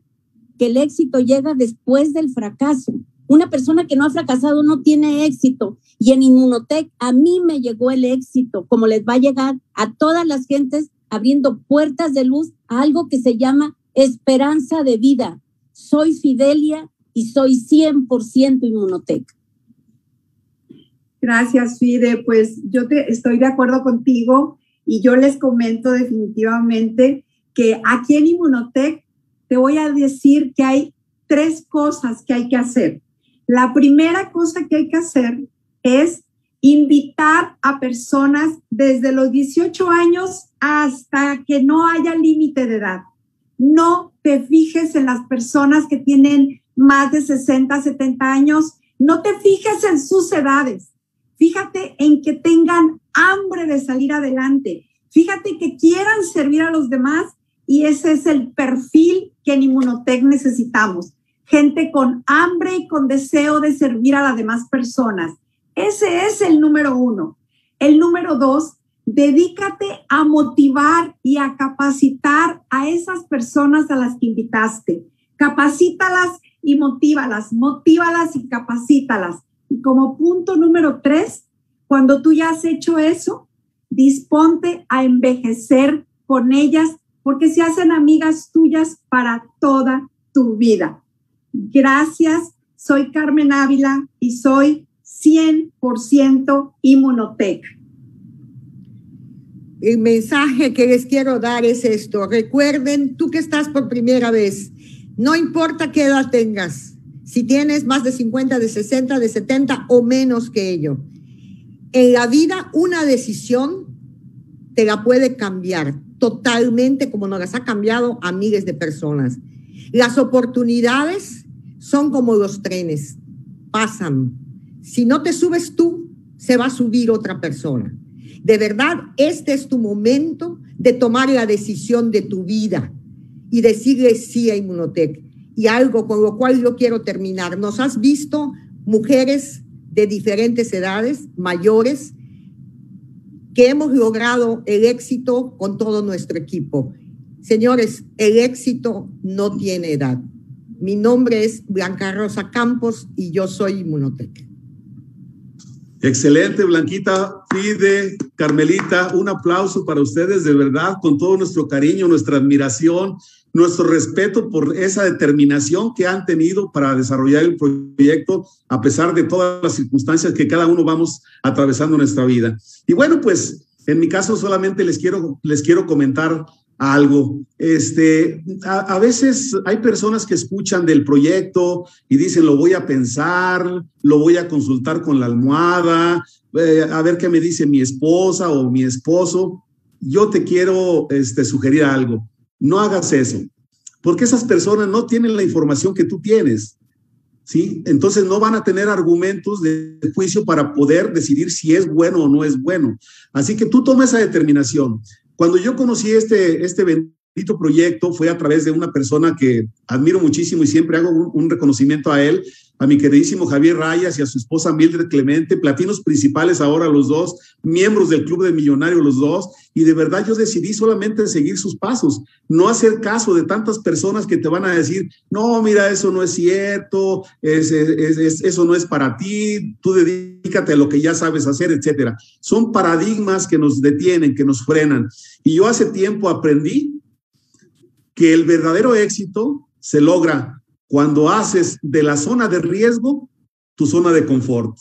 que el éxito llega después del fracaso. Una persona que no ha fracasado no tiene éxito. Y en Inmunotech a mí me llegó el éxito, como les va a llegar a todas las gentes abriendo puertas de luz a algo que se llama esperanza de vida. Soy Fidelia y soy 100% Inmunotech. Gracias, Fide. Pues yo te, estoy de acuerdo contigo y yo les comento definitivamente que aquí en Inmunotech te voy a decir que hay tres cosas que hay que hacer. La primera cosa que hay que hacer es invitar a personas desde los 18 años hasta que no haya límite de edad. No te fijes en las personas que tienen más de 60, 70 años, no te fijes en sus edades. Fíjate en que tengan hambre de salir adelante. Fíjate que quieran servir a los demás y ese es el perfil que en Inmunotech necesitamos. Gente con hambre y con deseo de servir a las demás personas. Ese es el número uno. El número dos, dedícate a motivar y a capacitar a esas personas a las que invitaste. Capacítalas y motívalas, motívalas y capacítalas. Y como punto número tres, cuando tú ya has hecho eso, disponte a envejecer con ellas porque se hacen amigas tuyas para toda tu vida. Gracias, soy Carmen Ávila y soy 100% Inmunotech. El mensaje que les quiero dar es esto. Recuerden, tú que estás por primera vez, no importa qué edad tengas, si tienes más de 50, de 60, de 70 o menos que ello. En la vida una decisión te la puede cambiar totalmente como nos las ha cambiado a miles de personas. Las oportunidades son como los trenes, pasan. Si no te subes tú, se va a subir otra persona. De verdad, este es tu momento de tomar la decisión de tu vida y decirle sí a Inmunotech. Y algo con lo cual yo quiero terminar. Nos has visto mujeres de diferentes edades, mayores, que hemos logrado el éxito con todo nuestro equipo. Señores, el éxito no tiene edad. Mi nombre es Blanca Rosa Campos y yo soy Inmunotech. Excelente, Blanquita, Fide, Carmelita, un aplauso para ustedes de verdad, con todo nuestro cariño, nuestra admiración, nuestro respeto por esa determinación que han tenido para desarrollar el proyecto, a pesar de todas las circunstancias que cada uno vamos atravesando en nuestra vida. Y bueno, pues en mi caso solamente les quiero, les quiero comentar algo. Este, a, veces hay personas que escuchan del proyecto y dicen, lo voy a pensar, lo voy a consultar con la almohada, eh, a ver qué me dice mi esposa o mi esposo. Yo te quiero este, sugerir algo. No hagas eso, porque esas personas no tienen la información que tú tienes. ¿Sí? Entonces no van a tener argumentos de juicio para poder decidir si es bueno o no es bueno. Así que tú toma esa determinación. Cuando yo conocí este, este bendito proyecto fue a través de una persona que admiro muchísimo y siempre hago un, reconocimiento a él, a mi queridísimo Javier Rayas y a su esposa Mildred Clemente, platinos principales ahora los dos, miembros del Club de Millonarios los dos, y de verdad yo decidí solamente seguir sus pasos, no hacer caso de tantas personas que te van a decir, no, mira, eso no es cierto, eso no es para ti, tú dedícate a lo que ya sabes hacer, etcétera. Son paradigmas que nos detienen, que nos frenan. Y yo hace tiempo aprendí que el verdadero éxito se logra cuando haces de la zona de riesgo tu zona de confort.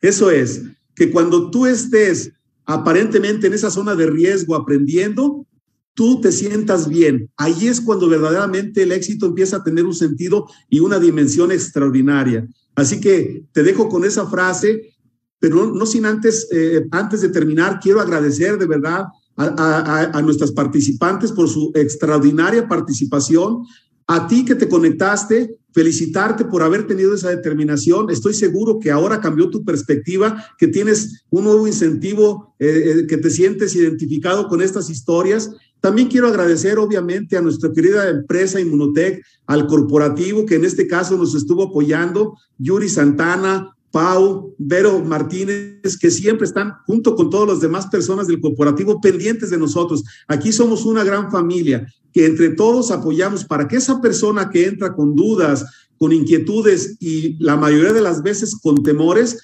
Eso es, que cuando tú estés aparentemente en esa zona de riesgo aprendiendo, tú te sientas bien. Ahí es cuando verdaderamente el éxito empieza a tener un sentido y una dimensión extraordinaria. Así que te dejo con esa frase, pero no, sin antes, eh, antes de terminar, quiero agradecer de verdad a, nuestras participantes por su extraordinaria participación, a ti que te conectaste, felicitarte por haber tenido esa determinación. Estoy seguro que ahora cambió tu perspectiva, que tienes un nuevo incentivo, eh, eh, que te sientes identificado con estas historias. También quiero agradecer, obviamente, a nuestra querida empresa Inmunotech, al corporativo que en este caso nos estuvo apoyando, Yuri Santana, Pau, Vero Martínez, que siempre están junto con todas las demás personas del corporativo pendientes de nosotros. Aquí somos una gran familia que entre todos apoyamos para que esa persona que entra con dudas, con inquietudes y la mayoría de las veces con temores,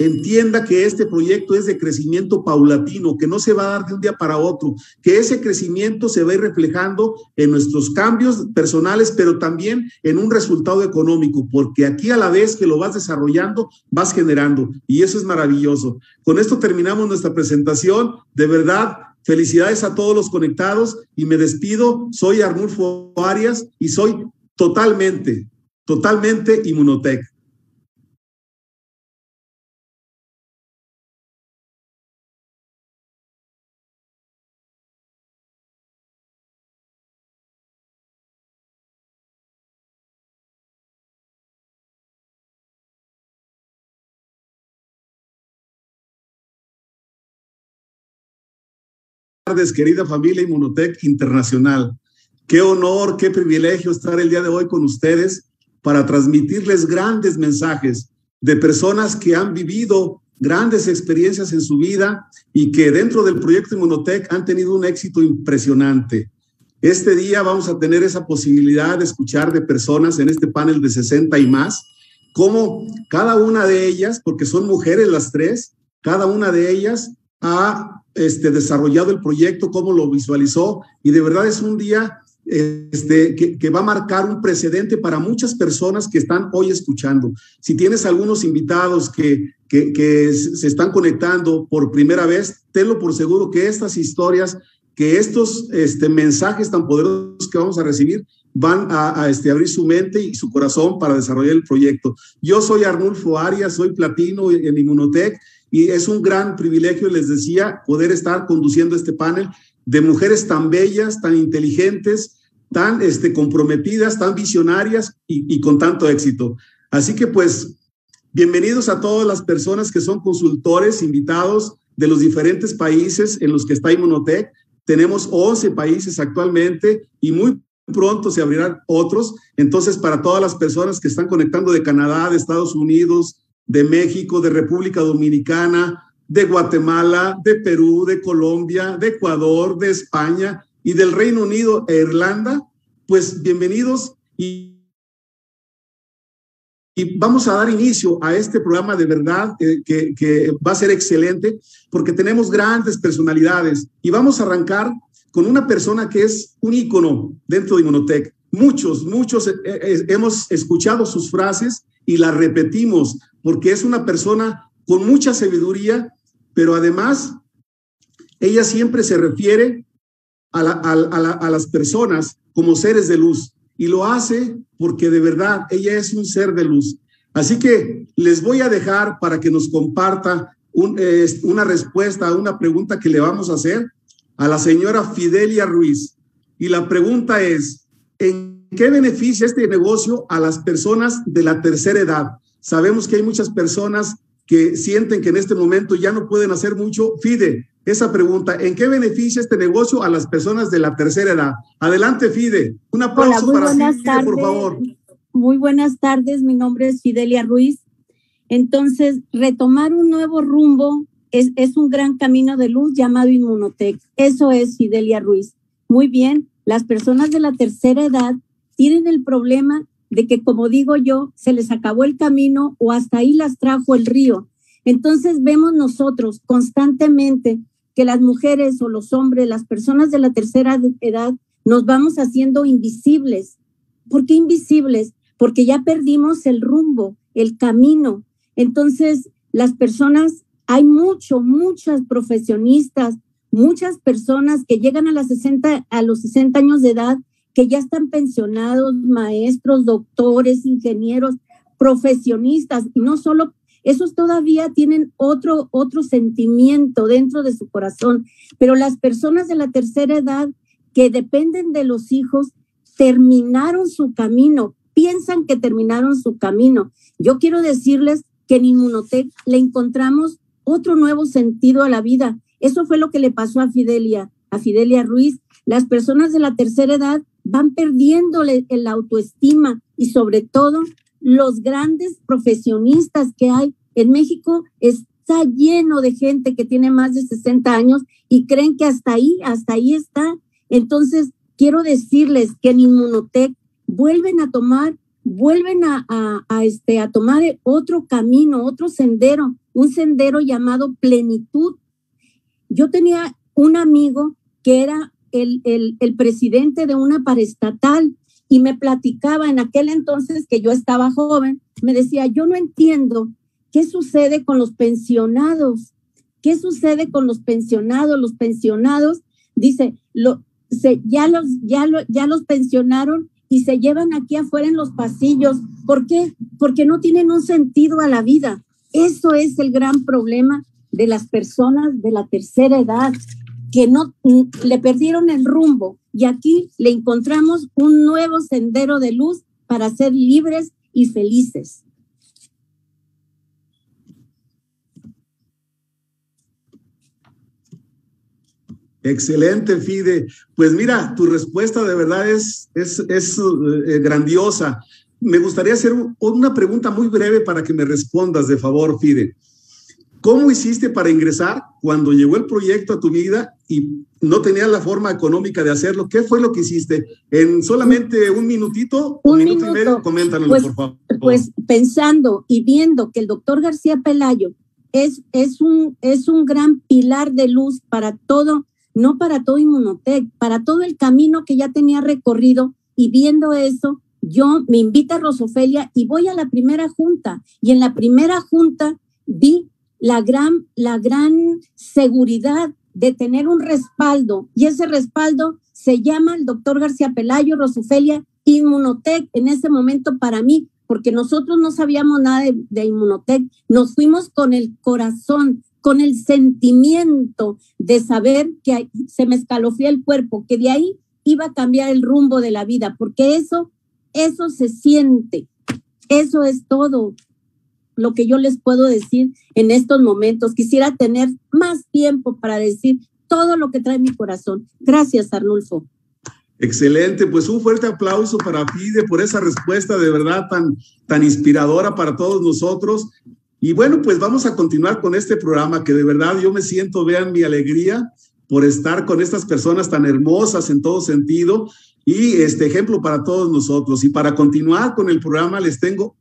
entienda que este proyecto es de crecimiento paulatino, que no se va a dar de un día para otro, que ese crecimiento se va a ir reflejando en nuestros cambios personales, pero también en un resultado económico, porque aquí a la vez que lo vas desarrollando, vas generando, y eso es maravilloso. Con esto terminamos nuestra presentación. De verdad, felicidades a todos los conectados y me despido. Soy Arnulfo Arias y soy totalmente, totalmente Inmunotech. Tardes, querida familia Inmunotech Internacional. Qué honor, qué privilegio estar el día de hoy con ustedes para transmitirles grandes mensajes de personas que han vivido grandes experiencias en su vida y que dentro del proyecto Inmunotech han tenido un éxito impresionante. Este día vamos a tener esa posibilidad de escuchar de personas en este panel de 60 y más, como cada una de ellas, porque son mujeres las tres, cada una de ellas ha este, desarrollado el proyecto, cómo lo visualizó, y de verdad es un día este, que, va a marcar un precedente para muchas personas que están hoy escuchando. Si tienes algunos invitados que, que, se están conectando por primera vez, tenlo por seguro que estas historias, que estos este, mensajes tan poderosos que vamos a recibir, van a, este, abrir su mente y su corazón para desarrollar el proyecto. Yo soy Arnulfo Arias, soy platino en Inmunotech y es un gran privilegio, les decía, poder estar conduciendo este panel de mujeres tan bellas, tan inteligentes, tan este, comprometidas, tan visionarias y, con tanto éxito. Así que pues Bienvenidos a todas las personas que son consultores, invitados de los diferentes países en los que está Inmunotech. Tenemos 11 países actualmente y muy pronto se abrirán otros. Entonces, para todas las personas que están conectando de Canadá, de Estados Unidos, de México, de República Dominicana, de Guatemala, de Perú, de Colombia, de Ecuador, de España y del Reino Unido e Irlanda, pues bienvenidos y, y vamos a dar inicio a este programa de verdad eh, que, que va a ser excelente porque tenemos grandes personalidades y vamos a arrancar con una persona que es un ícono dentro de Inmunotech. Muchos, muchos eh, eh, hemos escuchado sus frases y las repetimos porque es una persona con mucha sabiduría pero además ella siempre se refiere a, las personas como seres de luz y lo hace porque de verdad ella es un ser de luz. Así que les voy a dejar para que nos comparta una respuesta a una pregunta que le vamos a hacer a la señora Fidelia Ruiz. Y la pregunta es, ¿en qué beneficia este negocio a las personas de la tercera edad? Sabemos que hay muchas personas que sienten que en este momento ya no pueden hacer mucho. Fide, esa pregunta, ¿en qué beneficia este negocio a las personas de la tercera edad? Adelante, Fide. Un aplauso para Fide, por favor. Muy buenas tardes, mi nombre es Fidelia Ruiz. Entonces, retomar un nuevo rumbo es, es un gran camino de luz llamado Inmunotech. Eso es Fidelia Ruiz. Muy bien, las personas de la tercera edad tienen el problema de que, como digo yo, se les acabó el camino o hasta ahí las trajo el río. Entonces vemos nosotros constantemente que las mujeres o los hombres, las personas de la tercera edad, nos vamos haciendo invisibles. ¿Por qué invisibles? Porque ya perdimos el rumbo, el camino. Entonces, las personas, hay mucho, muchas profesionistas, muchas personas que llegan a, las 60, a los 60 años de edad que ya están pensionados, maestros, doctores, ingenieros, profesionistas, y no solo, esos todavía tienen otro, otro sentimiento dentro de su corazón, pero las personas de la tercera edad que dependen de los hijos terminaron su camino, piensan que terminaron su camino. Yo quiero decirles que en Inmunotech le encontramos otro nuevo sentido a la vida. Eso fue lo que le pasó a Fidelia, a Fidelia Ruiz. Las personas de la tercera edad van perdiéndole el autoestima y sobre todo los grandes profesionistas que hay en México está lleno de gente que tiene más de 60 años y creen que hasta ahí, hasta ahí está. Entonces, quiero decirles que en Inmunotech vuelven a tomar, vuelven a, este, a tomar otro camino, otro sendero, un sendero llamado plenitud. Yo tenía un amigo que era el, el, presidente de una paraestatal y me platicaba en aquel entonces que yo estaba joven, me decía, yo no entiendo qué sucede con los pensionados, qué sucede con los pensionados, los pensionados, dice, lo, se, ya, los, ya, lo, ya los pensionaron y se llevan aquí afuera en los pasillos. ¿Por qué? Porque no tienen un sentido a la vida. Eso es el gran problema de las personas de la tercera edad, que no le perdieron el rumbo y aquí le encontramos un nuevo sendero de luz para ser libres y felices. Excelente, Fide. Pues mira, tu respuesta de verdad es, es, es eh, grandiosa. Me gustaría hacer una pregunta muy breve para que me respondas, de favor, Fide. ¿Cómo hiciste para ingresar cuando llegó el proyecto a tu vida y no tenías la forma económica de hacerlo? ¿Qué fue lo que hiciste? En solamente un minutito, un, minuto, y medio, coméntanos, pues, por favor. Pues pensando y viendo que el doctor García Pelayo es, es, un, es un gran pilar de luz para todo, no para todo Inmunotech, para todo el camino que ya tenía recorrido y viendo eso, yo me invita a Rosofelia y voy a la primera junta y en la primera junta vi la gran, la gran seguridad de tener un respaldo y ese respaldo se llama el doctor García Pelayo, Rosofelia, Inmunotech en ese momento para mí, porque nosotros no sabíamos nada de, de nos fuimos con el corazón, con el sentimiento de saber que se me escalofría el cuerpo, que de ahí iba a cambiar el rumbo de la vida, porque eso, eso se siente, eso es todo, lo que yo les puedo decir en estos momentos. Quisiera tener más tiempo para decir todo lo que trae mi corazón. Gracias, Arnulfo. Excelente, pues un fuerte aplauso para Fide por esa respuesta de verdad tan, tan inspiradora para todos nosotros. Y bueno, pues vamos a continuar con este programa que de verdad yo me siento, vean mi alegría por estar con estas personas tan hermosas en todo sentido y este ejemplo para todos nosotros. Y para continuar con el programa les tengo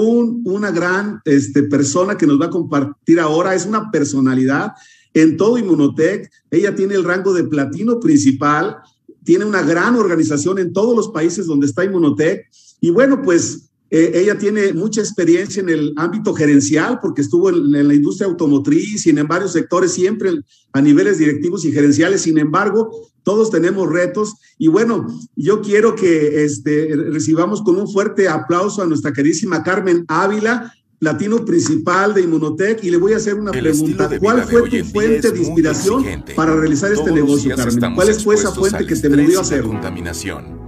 un, una gran este, persona que nos va a compartir ahora, es una personalidad en todo Inmunotech. Ella tiene el rango de platino principal tiene una gran organización en todos los países donde está Inmunotech. Y bueno, pues eh, ella tiene mucha experiencia en el ámbito gerencial porque estuvo en, la industria automotriz y en, varios sectores, siempre a niveles directivos y gerenciales. Sin embargo, todos tenemos retos. Y bueno, yo quiero que este, recibamos con un fuerte aplauso a nuestra queridísima Carmen Ávila, latino principal de Inmunotech y le voy a hacer una pregunta. ¿Cuál fue tu fuente de inspiración para realizar este negocio, Carmen? ¿Cuál fue esa fuente que te movió a hacerlo? Contaminación.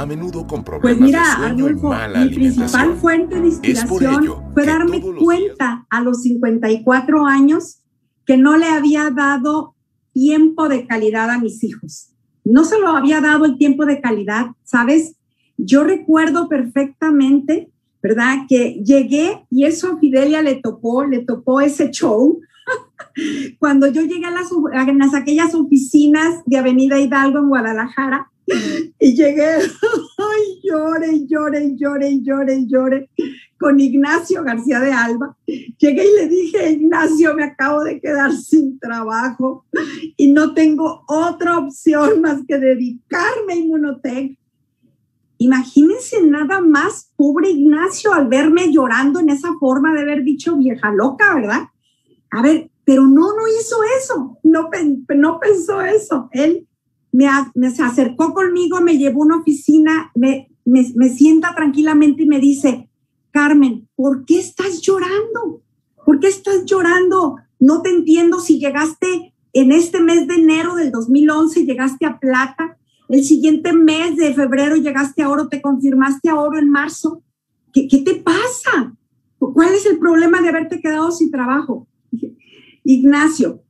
A menudo con problemas pues mira, Arnulfo, mi principal fuente de inspiración fue darme cuenta a los 54 años que no le había dado tiempo de calidad a mis hijos. No se lo había dado el tiempo de calidad, ¿sabes? Yo recuerdo perfectamente ¿verdad? Que llegué y eso a Fidelia le tocó, le tocó ese show. (laughs) Cuando yo llegué a las, a aquellas oficinas de Avenida Hidalgo en Guadalajara y llegué, (laughs) ay, llore, llore, llore, llore, llore, con Ignacio García de Alba. Llegué y le dije, Ignacio, me acabo de quedar sin trabajo y no tengo otra opción más que dedicarme a Inmunotech Imagínense nada más, pobre Ignacio, al verme llorando en esa forma de haber dicho vieja loca, ¿verdad? A ver, pero no, no hizo eso, no, no pensó eso. Él me, se acercó conmigo, me llevó a una oficina, me, me, me sienta tranquilamente y me dice, Carmen, ¿por qué estás llorando? ¿Por qué estás llorando? No te entiendo si llegaste en este mes de enero del 2011, llegaste a plata el siguiente mes de febrero llegaste a oro, te confirmaste a oro en marzo. ¿Qué, qué te pasa? ¿Cuál es el problema de haberte quedado sin trabajo? Ignacio,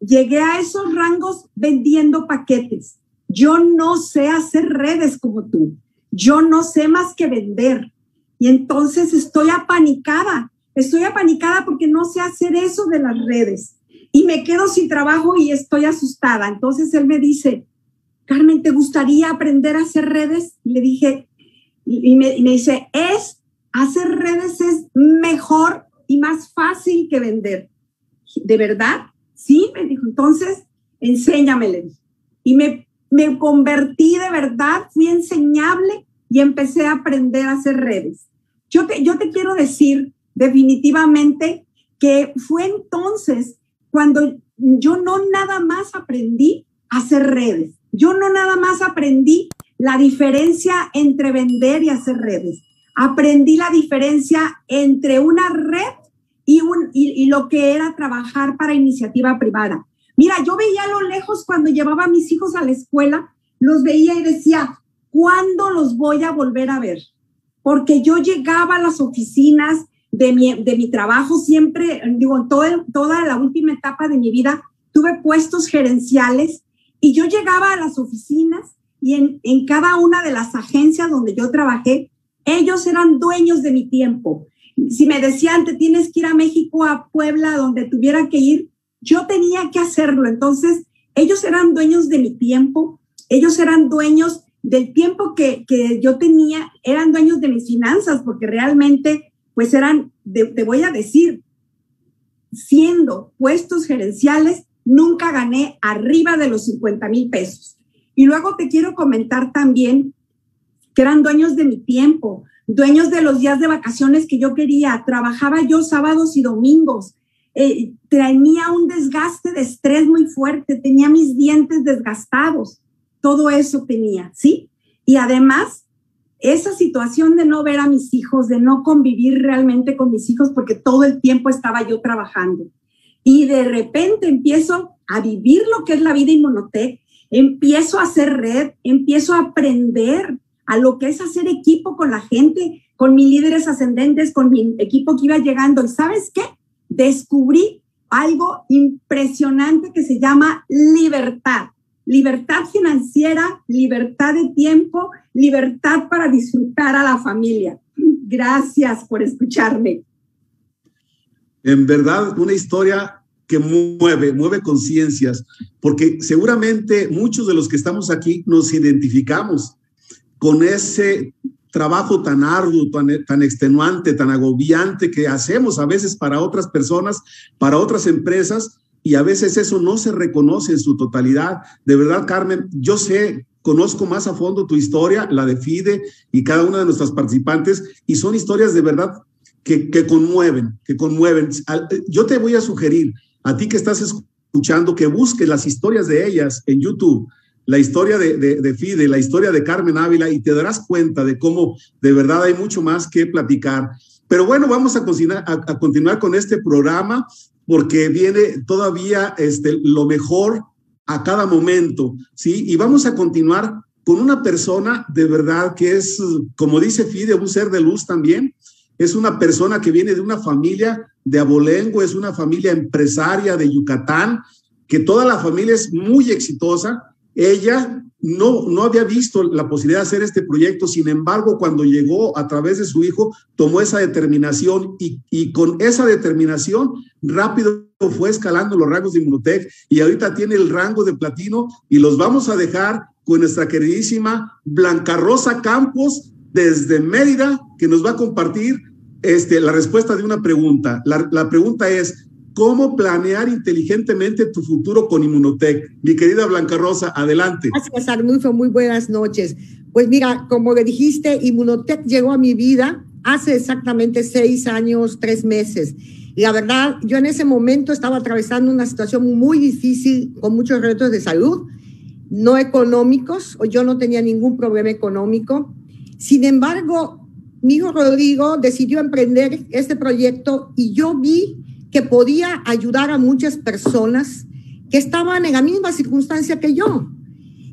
llegué a esos rangos vendiendo paquetes. Yo no sé hacer redes como tú. Yo no sé más que vender. Y entonces estoy apanicada. Estoy apanicada porque no sé hacer eso de las redes. Y me quedo sin trabajo y estoy asustada. Entonces él me dice, Carmen, ¿te gustaría aprender a hacer redes? Y le dije, y me, dice, es, hacer redes es mejor y más fácil que vender. ¿De verdad? Sí, me dijo, entonces, enséñamele. Y me, me convertí de verdad, fui enseñable y empecé a aprender a hacer redes. Yo te, yo te quiero decir definitivamente que fue entonces cuando yo no nada más aprendí a hacer redes, yo no nada más aprendí la diferencia entre vender y hacer redes. Aprendí la diferencia entre una red y, un, y, lo que era trabajar para iniciativa privada. Mira, yo veía a lo lejos cuando llevaba a mis hijos a la escuela, los veía y decía, ¿cuándo los voy a volver a ver? Porque yo llegaba a las oficinas de mi, de mi trabajo siempre, digo, toda, toda la última etapa de mi vida, tuve puestos gerenciales y yo llegaba a las oficinas y en, en cada una de las agencias donde yo trabajé, ellos eran dueños de mi tiempo. Si me decían, te tienes que ir a México, a Puebla, donde tuviera que ir, yo tenía que hacerlo. Entonces, ellos eran dueños de mi tiempo, ellos eran dueños del tiempo que, que yo tenía, eran dueños de mis finanzas, porque realmente, pues eran, te voy a decir, siendo puestos gerenciales, nunca gané arriba de los 50 mil pesos. Y luego te quiero comentar también que eran dueños de mi tiempo, dueños de los días de vacaciones que yo quería. Trabajaba yo sábados y domingos. Eh, tenía un desgaste de estrés muy fuerte, tenía mis dientes desgastados. Todo eso tenía, ¿sí? Y además, esa situación de no ver a mis hijos, de no convivir realmente con mis hijos, porque todo el tiempo estaba yo trabajando y de repente empiezo a vivir lo que es la vida inmunotec, empiezo a hacer red, empiezo a aprender a lo que es hacer equipo con la gente, con mis líderes ascendentes, con mi equipo que iba llegando. ¿Y sabes qué? Descubrí algo impresionante que se llama libertad. Libertad financiera, libertad de tiempo, libertad para disfrutar a la familia. Gracias por escucharme. En verdad, una historia que mueve, mueve conciencias, porque seguramente muchos de los que estamos aquí nos identificamos con ese trabajo tan arduo, tan, extenuante, tan agobiante que hacemos a veces para otras personas, para otras empresas, y a veces eso no se reconoce en su totalidad. De verdad, Carmen, yo sé, conozco más a fondo tu historia, la de FIDE y cada una de nuestras participantes, y son historias de verdad que conmueven, que conmueven. Yo te voy a sugerir, a ti que estás escuchando, que busques las historias de ellas en YouTube, la historia de, de, Fide, la historia de Carmen Ávila, y te darás cuenta de cómo de verdad hay mucho más que platicar. Pero bueno, vamos a, continuar, a, continuar con este programa porque viene todavía este, lo mejor a cada momento, ¿sí? Y vamos a continuar con una persona de verdad que es, como dice Fide, un ser de luz también. Es una persona que viene de una familia de abolengo, es una familia empresaria de Yucatán, que toda la familia es muy exitosa. Ella no, no había visto la posibilidad de hacer este proyecto, sin embargo, cuando llegó a través de su hijo, tomó esa determinación y, con esa determinación rápido fue escalando los rangos de Inmunotech y ahorita tiene el rango de platino y los vamos a dejar con nuestra queridísima Blanca Rosa Campos desde Mérida, que nos va a compartir este, la respuesta de una pregunta. La, pregunta es, ¿cómo planear inteligentemente tu futuro con Inmunotech? Mi querida Blanca Rosa, adelante. Gracias, Arnulfo. Muy buenas noches. Pues mira, como le dijiste, Inmunotech llegó a mi vida hace exactamente seis años, tres meses. La verdad, yo en ese momento estaba atravesando una situación muy difícil con muchos retos de salud, no económicos, yo no tenía ningún problema económico. Sin embargo, mi hijo Rodrigo decidió emprender este proyecto y yo vi podía ayudar a muchas personas que estaban en la misma circunstancia que yo.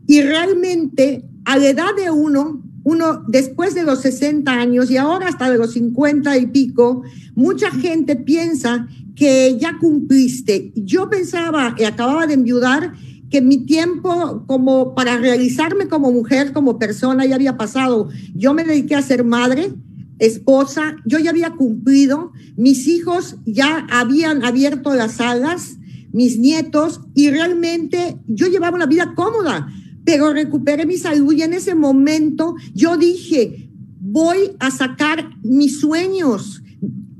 Y realmente a la edad de uno, uno después de los 60 años y ahora hasta de los 50 y pico, mucha gente piensa que ya cumpliste. Yo pensaba y acababa de enviudar que mi tiempo como para realizarme como mujer, como persona, ya había pasado. Yo me dediqué a ser madre, esposa, yo ya había cumplido, mis hijos ya habían abierto las alas, mis nietos, y realmente yo llevaba una vida cómoda, pero recuperé mi salud y en ese momento yo dije, voy a sacar mis sueños.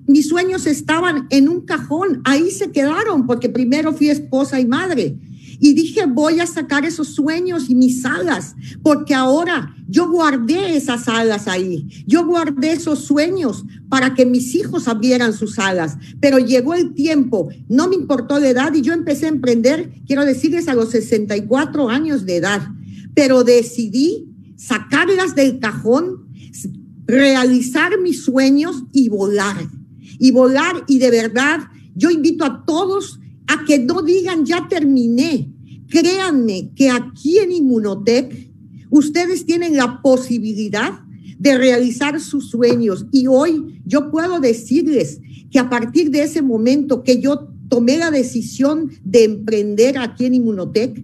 Mis sueños estaban en un cajón, ahí se quedaron, porque primero fui esposa y madre. Y dije, voy a sacar esos sueños y mis alas, porque ahora yo guardé esas alas ahí. Yo guardé esos sueños para que mis hijos abrieran sus alas. Pero llegó el tiempo, no me importó la edad y yo empecé a emprender, quiero decirles, a los 64 años de edad. Pero decidí sacarlas del cajón, realizar mis sueños y volar. Y volar y de verdad, yo invito a todos a que no digan ya terminé, Créanme que aquí en Inmunotech ustedes tienen la posibilidad de realizar sus sueños y hoy yo puedo decirles que a partir de ese momento que yo tomé la decisión de emprender aquí en Inmunotech,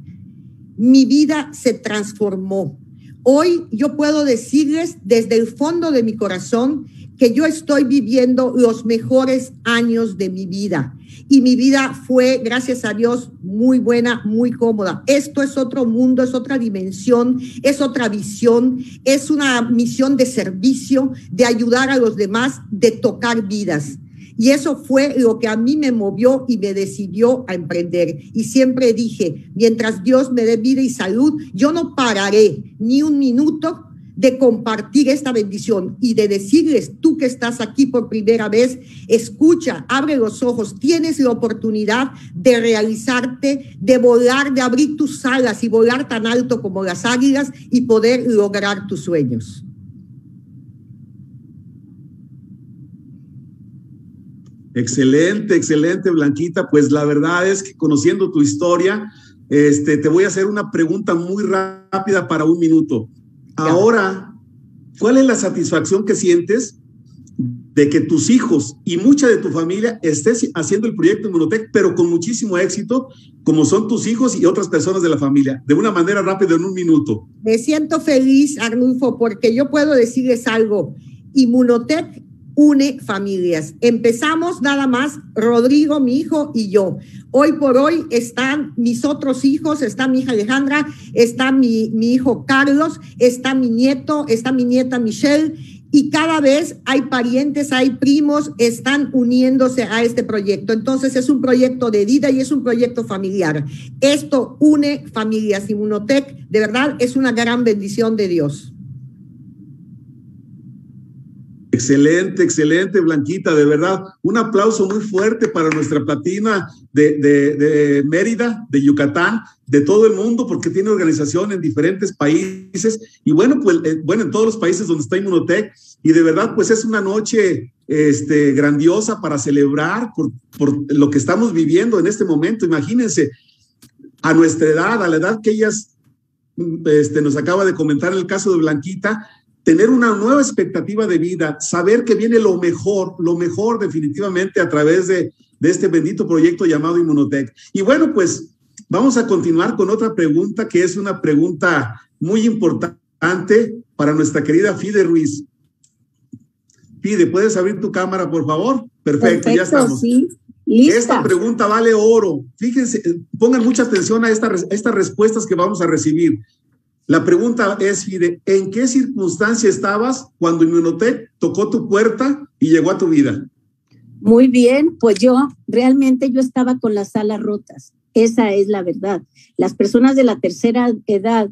mi vida se transformó. Hoy yo puedo decirles desde el fondo de mi corazón que yo estoy viviendo los mejores años de mi vida. Y mi vida fue, gracias a Dios, muy buena, muy cómoda. Esto es otro mundo, es otra dimensión, es otra visión, es una misión de servicio, de ayudar a los demás, de tocar vidas. Y eso fue lo que a mí me movió y me decidió a emprender. Y siempre dije, mientras Dios me dé vida y salud, yo no pararé ni un minuto de compartir esta bendición y de decirles, tú que estás aquí por primera vez, escucha, abre los ojos, tienes la oportunidad de realizarte, de volar, de abrir tus alas y volar tan alto como las águilas y poder lograr tus sueños. Excelente, excelente, Blanquita. Pues la verdad es que conociendo tu historia, este, te voy a hacer una pregunta muy rápida para un minuto. Ahora, ¿cuál es la satisfacción que sientes de que tus hijos y mucha de tu familia estés haciendo el proyecto Inmunotech, pero con muchísimo éxito, como son tus hijos y otras personas de la familia, de una manera rápida, en un minuto. Me siento feliz, Arnulfo, porque yo puedo decirles algo. Inmunotech une familias. Empezamos nada más Rodrigo, mi hijo y yo. Hoy por hoy están mis otros hijos, está mi hija Alejandra, está mi, mi hijo Carlos, está mi nieto, está mi nieta Michelle y cada vez hay parientes, hay primos, están uniéndose a este proyecto. Entonces es un proyecto de vida y es un proyecto familiar. Esto une familias. Inmunotech, de verdad, es una gran bendición de Dios. Excelente, excelente, Blanquita, de verdad. Un aplauso muy fuerte para nuestra platina de, de, Mérida, de Yucatán, de todo el mundo, porque tiene organización en diferentes países y bueno, pues eh, bueno, en todos los países donde está Inmunotech. Y de verdad, pues es una noche este, grandiosa para celebrar por, por lo que estamos viviendo en este momento. Imagínense, a nuestra edad, a la edad que ellas este, nos acaba de comentar el caso de Blanquita, tener una nueva expectativa de vida, saber que viene lo mejor, lo mejor definitivamente a través de, de este bendito proyecto llamado Inmunotech. Y bueno, pues vamos a continuar con otra pregunta que es una pregunta muy importante para nuestra querida Fide Ruiz. Fide, ¿puedes abrir tu cámara, por favor? Perfecto, ya estamos. Sí. Esta pregunta vale oro. Fíjense, pongan mucha atención a estas respuestas que vamos a recibir. La pregunta es, ¿en qué circunstancia estabas cuando Inmunotech tocó tu puerta y llegó a tu vida? Muy bien, pues yo realmente yo estaba con las alas rotas. Esa es la verdad. Las personas de la tercera edad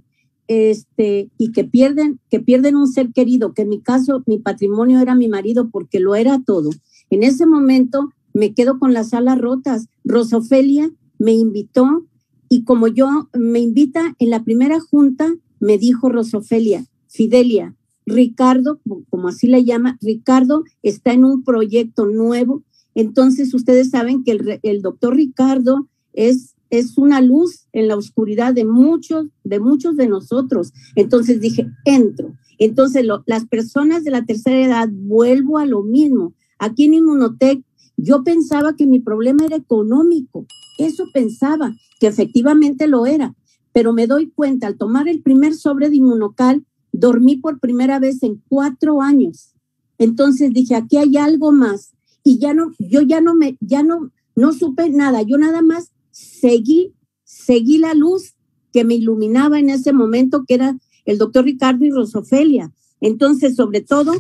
este, y que pierden, que pierden un ser querido, que en mi caso mi patrimonio era mi marido porque lo era todo. En ese momento me quedo con las alas rotas. Rosofelia me invitó y como yo me invita en la primera junta, me dijo Rosofelia, Fidelia, Ricardo, como así le llama, Ricardo está en un proyecto nuevo. Entonces ustedes saben que el, doctor Ricardo es, es una luz en la oscuridad de muchos, de muchos de nosotros. Entonces dije, entro. Entonces las personas de la tercera edad, vuelvo a lo mismo. Aquí en Inmunotech, yo pensaba que mi problema era económico. Eso pensaba, que efectivamente lo era pero me doy cuenta, al tomar el primer sobre de inmunocal, dormí por primera vez en cuatro años. Entonces dije, aquí hay algo más. Y ya no, yo ya no me, ya no, no supe nada. Yo nada más seguí, seguí la luz que me iluminaba en ese momento, que era el doctor Ricardo y Rosofelia. Entonces, sobre todo,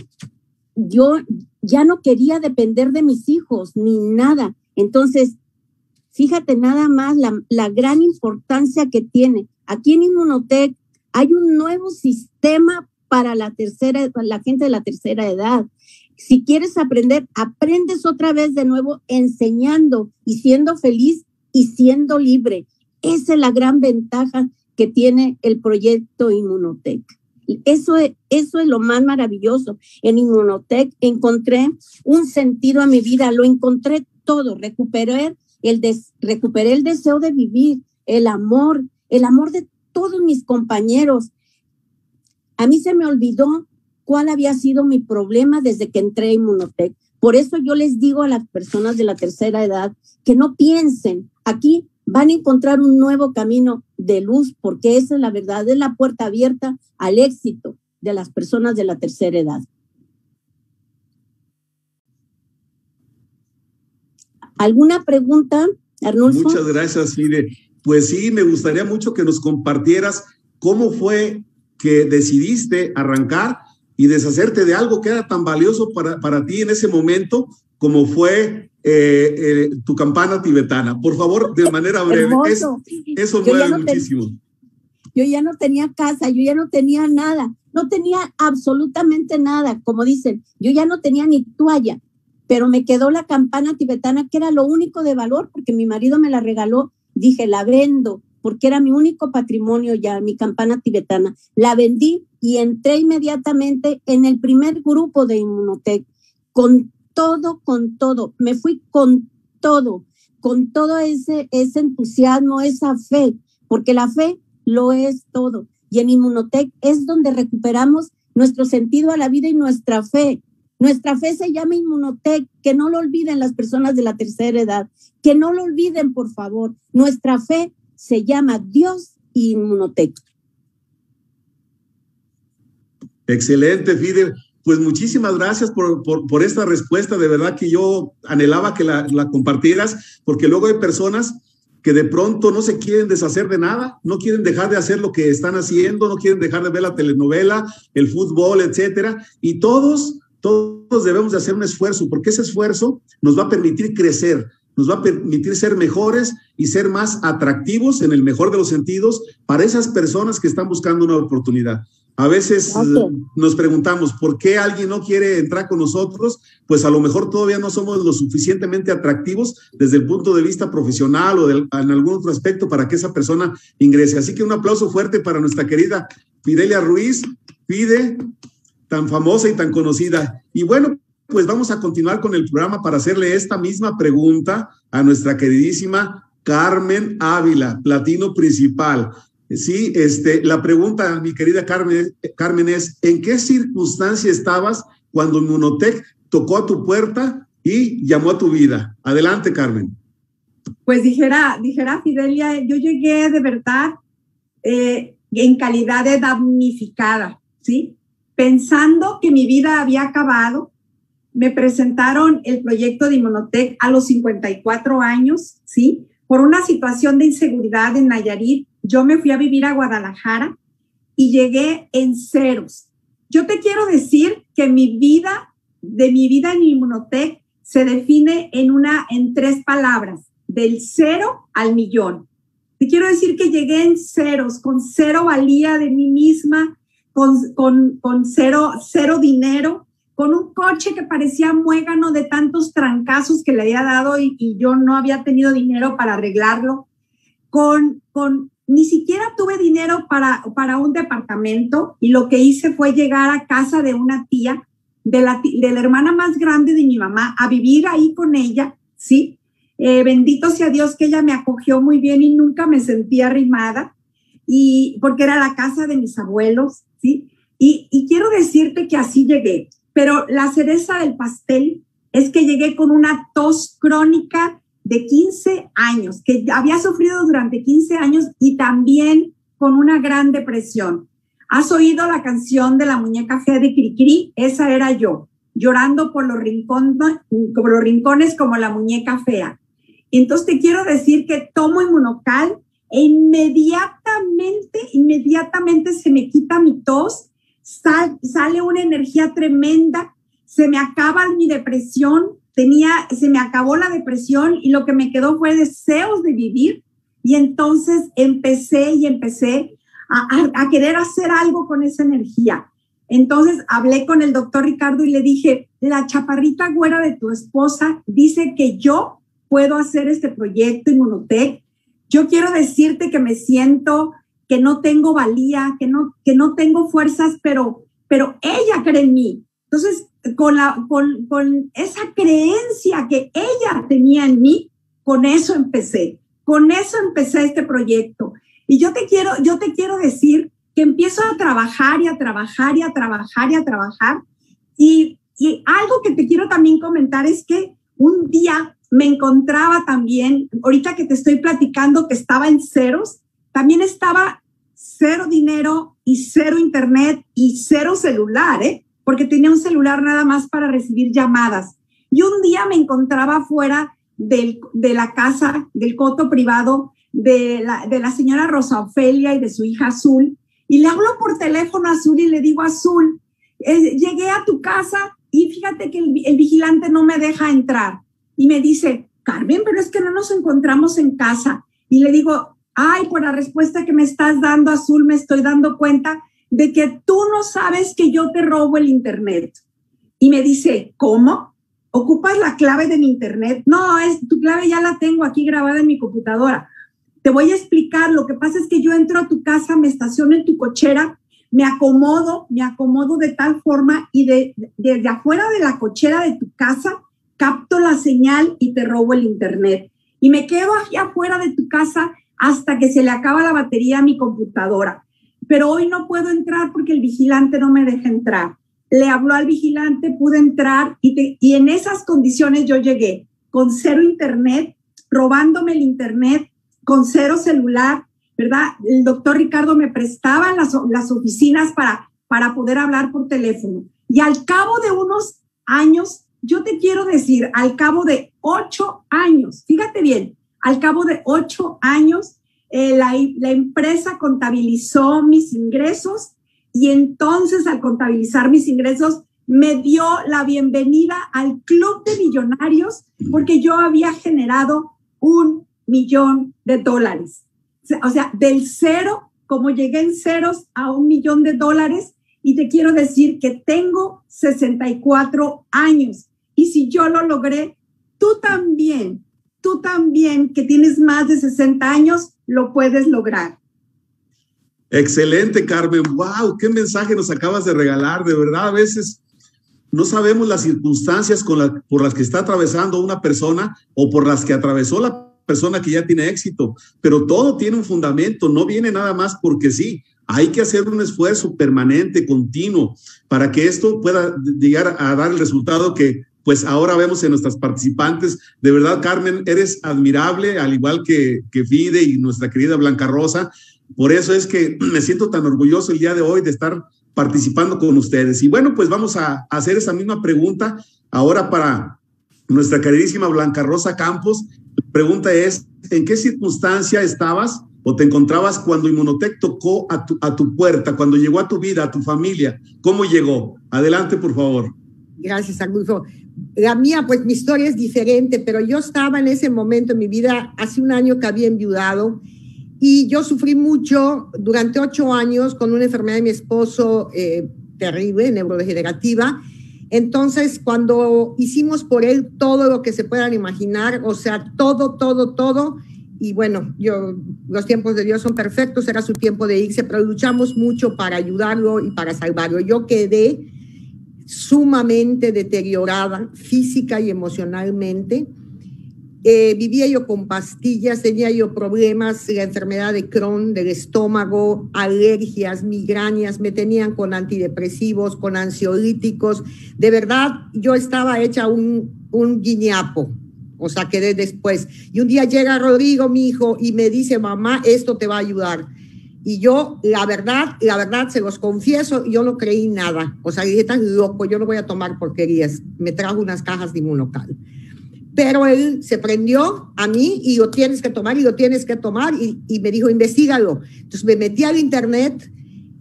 yo ya no quería depender de mis hijos ni nada. Entonces, Fíjate nada más la, gran importancia que tiene. Aquí en Inmunotech hay un nuevo sistema para la tercera, la gente de la tercera edad. Si quieres aprender, aprendes otra vez de nuevo enseñando y siendo feliz y siendo libre. Esa es la gran ventaja que tiene el proyecto Inmunotech. Eso es, eso es lo más maravilloso. En Inmunotech encontré un sentido a mi vida, lo encontré todo, recuperé el recuperé el deseo de vivir, el amor, el amor de todos mis compañeros. A mí se me olvidó cuál había sido mi problema desde que entré a Inmunotech. Por eso yo les digo a las personas de la tercera edad que no piensen, aquí van a encontrar un nuevo camino de luz, porque esa es la verdad, es la puerta abierta al éxito de las personas de la tercera edad. ¿Alguna pregunta, Arnulfo? Muchas gracias, Fide. Pues sí, me gustaría mucho que nos compartieras cómo fue que decidiste arrancar y deshacerte de algo que era tan valioso para, para ti en ese momento como fue eh, eh, tu campana tibetana. Por favor, de manera breve. eso mueve muchísimo. yo ya no tenía casa, yo ya no tenía nada, no tenía absolutamente nada. Como dicen, yo ya no tenía ni toalla pero me quedó la campana tibetana, que era lo único de valor, porque mi marido me la regaló. Dije, la vendo, porque era mi único patrimonio ya, mi campana tibetana. La vendí y entré inmediatamente en el primer grupo de Inmunotech, con todo, con todo. Me fui con todo, con todo ese, ese entusiasmo, esa fe, porque la fe lo es todo. Y en Inmunotech es donde recuperamos nuestro sentido a la vida y nuestra fe Nuestra fe se llama Inmunotech, que no lo olviden las personas de la tercera edad, que no lo olviden, por favor. Nuestra fe se llama Dios y Inmunotech. Excelente, Fidel. Pues muchísimas gracias por, por, esta respuesta. De verdad que yo anhelaba que la, la compartieras, porque luego hay personas que de pronto no se quieren deshacer de nada, no quieren dejar de hacer lo que están haciendo, no quieren dejar de ver la telenovela, el fútbol, etcétera. Y todos, todos debemos de hacer un esfuerzo, porque ese esfuerzo nos va a permitir crecer, nos va a permitir ser mejores y ser más atractivos en el mejor de los sentidos para esas personas que están buscando una oportunidad. A veces nos preguntamos por qué alguien no quiere entrar con nosotros, pues a lo mejor todavía no somos lo suficientemente atractivos desde el punto de vista profesional o en algún otro aspecto para que esa persona ingrese. Así que un aplauso fuerte para nuestra querida Fidelia Ruiz, Pide, tan famosa y tan conocida. Y bueno, pues vamos a continuar con el programa para hacerle esta misma pregunta a nuestra queridísima Carmen Ávila, platino principal. Sí, este, la pregunta, mi querida Carmen, Carmen, es, ¿en qué circunstancia estabas cuando Munotec tocó a tu puerta y llamó a tu vida? Adelante, Carmen. Pues dijera, dijera Fidelia, yo llegué de verdad eh, en calidad de damnificada, ¿sí? Pensando que mi vida había acabado, me presentaron el proyecto de Inmunotech a los 54 años, ¿sí? Por una situación de inseguridad en Nayarit, yo me fui a vivir a Guadalajara y llegué en ceros. Yo te quiero decir que mi vida, de mi vida en Inmunotech, se define en una, en tres palabras, del cero al millón. Te quiero decir que llegué en ceros, con cero valía de mí misma, con, con, con cero, cero dinero, con un coche que parecía muégano de tantos trancazos que le había dado y, yo no había tenido dinero para arreglarlo, con, con ni siquiera tuve dinero para, para un departamento y lo que hice fue llegar a casa de una tía, de la, de la hermana más grande de mi mamá, a vivir ahí con ella, ¿sí? Eh, bendito sea Dios que ella me acogió muy bien y nunca me sentí arrimada, y porque era la casa de mis abuelos, Y, quiero decirte que así llegué, pero la cereza del pastel es que llegué con una tos crónica de 15 años, que había sufrido durante 15 años y también con una gran depresión. ¿Has oído la canción de la muñeca fea de Cricri? Esa era yo, llorando por los, por los rincones como la muñeca fea. Entonces te quiero decir que tomo inmunocal e inmediatamente, inmediatamente se me quita mi tos, sale una energía tremenda, se me acaba mi depresión, tenía, se me acabó la depresión y lo que me quedó fue deseos de vivir. Y entonces empecé y empecé a, querer hacer algo con esa energía. Entonces hablé con el doctor Ricardo y le dije, la chaparrita güera de tu esposa dice que yo puedo hacer este proyecto Inmunotech. Yo quiero decirte que me siento que no tengo valía, que no, que no tengo fuerzas, pero, pero ella cree en mí. Entonces con, la, con, con esa creencia que ella tenía en mí, con eso empecé. Con eso empecé este proyecto. Y yo te quiero, yo te quiero decir que empiezo a trabajar y a trabajar y a trabajar y a trabajar. Y, y algo que te quiero también comentar es que un día me encontraba también, ahorita que te estoy platicando que estaba en ceros, también estaba cero dinero y cero internet y cero celular, ¿eh? porque tenía un celular nada más para recibir llamadas. Y un día me encontraba fuera del, de la casa, del coto privado de la, de la señora Rosa Ofelia y de su hija Azul, y le hablo por teléfono a Azul y le digo, Azul, eh, llegué a tu casa y fíjate que el, el vigilante no me deja entrar. Y me dice, Carmen, pero es que no nos encontramos en casa. Y le digo, ay, por la respuesta que me estás dando, Azul, me estoy dando cuenta de que tú no sabes que yo te robo el Internet. Y me dice, ¿cómo? ¿Ocupas la clave de mi Internet? No, es, tu clave ya la tengo aquí grabada en mi computadora. Te voy a explicar, lo que pasa es que yo entro a tu casa, me estaciono en tu cochera, me acomodo, me acomodo de tal forma y de, desde afuera de la cochera de tu casa capto la señal y te robo el Internet. Y me quedo aquí afuera de tu casa hasta que se le acaba la batería a mi computadora pero hoy no puedo entrar porque el vigilante no me deja entrar. le habló al vigilante, pude entrar y, y en esas condiciones yo llegué con cero internet, robándome el internet, con cero celular, ¿verdad? El doctor Ricardo me prestaba las, las oficinas para, para poder hablar por teléfono. Y al cabo de unos años, yo te quiero decir, al cabo de ocho años, fíjate bien, al cabo de ocho años, eh, la, la empresa contabilizó mis ingresos y entonces al contabilizar mis ingresos me dio la bienvenida al club de millonarios porque yo había generado un millón de dólares. O sea, del cero, como llegué en ceros a un millón de dólares, y te quiero decir que tengo 64 años. Y si yo lo logré, tú también, tú también que tienes más de 60 años, lo puedes lograr. Excelente, Carmen. Wow, qué mensaje nos acabas de regalar. De verdad, a veces no sabemos las circunstancias por las que está atravesando una persona o por las que atravesó la persona que ya tiene éxito, pero todo tiene un fundamento, no viene nada más porque sí. Hay que hacer un esfuerzo permanente, continuo, para que esto pueda llegar a dar el resultado que pues ahora vemos en nuestras participantes. De verdad, Carmen, eres admirable, al igual que, que Fide y nuestra querida Blanca Rosa. Por eso es que (clears throat) me siento tan orgulloso el día de hoy de estar participando con ustedes. Y bueno, pues vamos a hacer esa misma pregunta ahora para nuestra queridísima Blanca Rosa Campos. La pregunta es, ¿en qué circunstancia estabas o te encontrabas cuando Inmunotech tocó a tu, a tu puerta, cuando llegó a tu vida, a tu familia? ¿Cómo llegó? Adelante, por favor. Gracias, Agulfo. La mía, pues mi historia es diferente, pero yo estaba en ese momento en mi vida, hace un año que había enviudado y yo sufrí mucho durante ocho años con una enfermedad de mi esposo eh, terrible, neurodegenerativa. Entonces, cuando hicimos por él todo lo que se puedan imaginar, o sea, todo, todo, todo, y bueno, yo, los tiempos de Dios son perfectos, era su tiempo de irse, pero luchamos mucho para ayudarlo y para salvarlo. Yo quedé sumamente deteriorada física y emocionalmente eh, vivía yo con pastillas, tenía yo problemas, la enfermedad de Crohn, del estómago, alergias, migrañas, me tenían con antidepresivos, con ansiolíticos. De verdad, yo estaba hecha un, un guiñapo, o sea, quedé después. Y un día llega Rodrigo, mi hijo, y me dice, mamá, esto te va a ayudar. Y yo, la verdad, la verdad, se los confieso, yo no creí nada. O sea, dije, tan loco, yo no voy a tomar porquerías. Me trajo unas cajas de inmunocal pero él se prendió a mí y lo tienes que tomar y lo tienes que tomar y, me dijo, investigalo. Entonces me metí al internet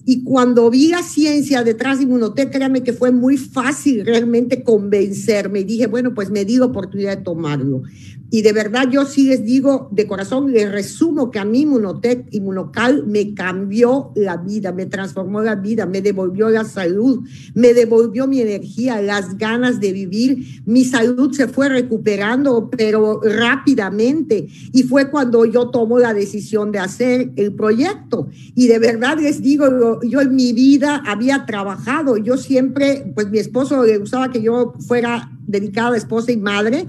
y cuando vi la ciencia detrás de Inmunotech, créanme que fue muy fácil realmente convencerme y dije, bueno, pues me di la oportunidad de tomarlo. Y de verdad yo sí les digo de corazón, les resumo que a mí Inmunotech, Inmunocal me cambió la vida, me transformó la vida, me devolvió la salud, me devolvió mi energía, las ganas de vivir. Mi salud se fue recuperando, pero rápidamente. Y fue cuando yo tomo la decisión de hacer el proyecto. Y de verdad les digo, yo en mi vida había trabajado, yo siempre, pues mi esposo le gustaba que yo fuera dedicada esposa y madre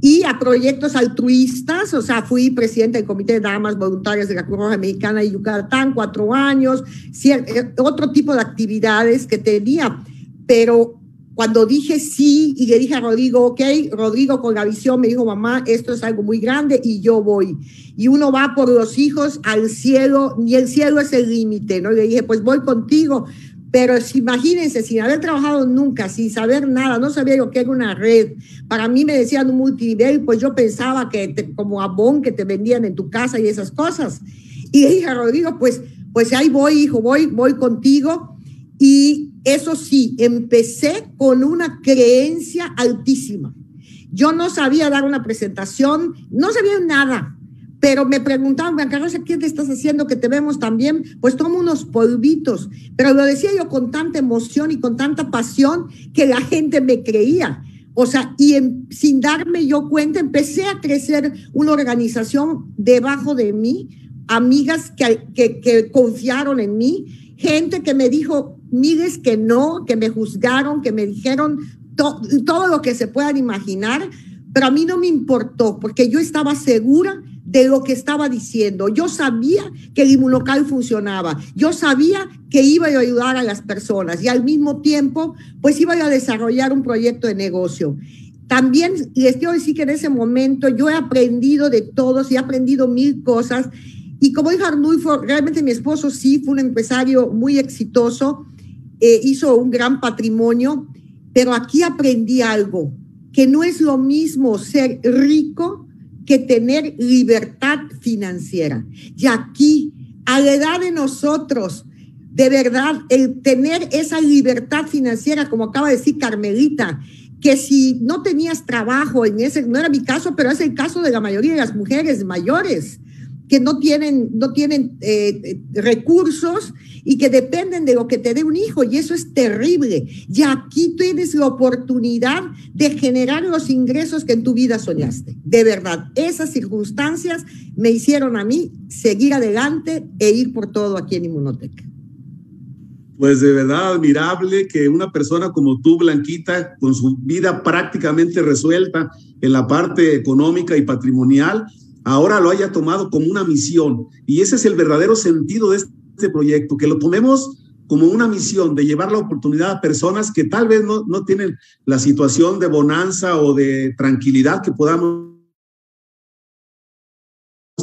y a proyectos altruistas, o sea, fui presidenta del Comité de Damas Voluntarias de la Cruz Roja Mexicana de Yucatán, cuatro años, eh, otro tipo de actividades que tenía, pero cuando dije sí y le dije a Rodrigo, ok, Rodrigo con la visión me dijo, mamá, esto es algo muy grande y yo voy. Y uno va por los hijos al cielo, ni el cielo es el límite, ¿no? le dije, pues voy contigo, pero imagínense, sin haber trabajado nunca, sin saber nada, no sabía yo qué era una red. Para mí me decían un multinivel, pues yo pensaba que como abón que te vendían en tu casa y esas cosas. Y dije Rodrigo, pues, pues ahí voy, hijo, voy, voy contigo. Y eso sí, empecé con una creencia altísima. Yo no sabía dar una presentación, no sabía nada, pero me preguntaban, Blanca Rosa, ¿qué te estás haciendo que te vemos también? Pues tomo unos polvitos, pero lo decía yo con tanta emoción y con tanta pasión que la gente me creía. O sea, y sin darme yo cuenta, empecé a crecer una organización debajo de mí, amigas que, que, que confiaron en mí, gente que me dijo, mires que no, que me juzgaron, que me dijeron todo lo que se puedan imaginar, pero a mí no me importó porque yo estaba segura de lo que estaba diciendo. Yo sabía que el inmunocal funcionaba. Yo sabía que iba a ayudar a las personas y al mismo tiempo, pues iba a desarrollar un proyecto de negocio. También les quiero decir que en ese momento yo he aprendido de todos y he aprendido mil cosas. Y como dijo Arnulfo, realmente mi esposo sí fue un empresario muy exitoso, eh, hizo un gran patrimonio, pero aquí aprendí algo, que no es lo mismo ser rico que tener libertad financiera. Y aquí, a la edad de nosotros, de verdad, el tener esa libertad financiera, como acaba de decir Carmelita, que si no tenías trabajo en ese, no era mi caso, pero es el caso de la mayoría de las mujeres mayores que no tienen, no tienen eh, recursos y que dependen de lo que te dé un hijo, y eso es terrible. Y aquí tienes la oportunidad de generar los ingresos que en tu vida soñaste. De verdad, esas circunstancias me hicieron a mí seguir adelante e ir por todo aquí en Inmunoteca. Pues de verdad admirable que una persona como tú, Blanquita, con su vida prácticamente resuelta en la parte económica y patrimonial, ahora lo haya tomado como una misión. Y ese es el verdadero sentido de este proyecto, que lo tomemos como una misión de llevar la oportunidad a personas que tal vez no, no tienen la situación de bonanza o de tranquilidad que podamos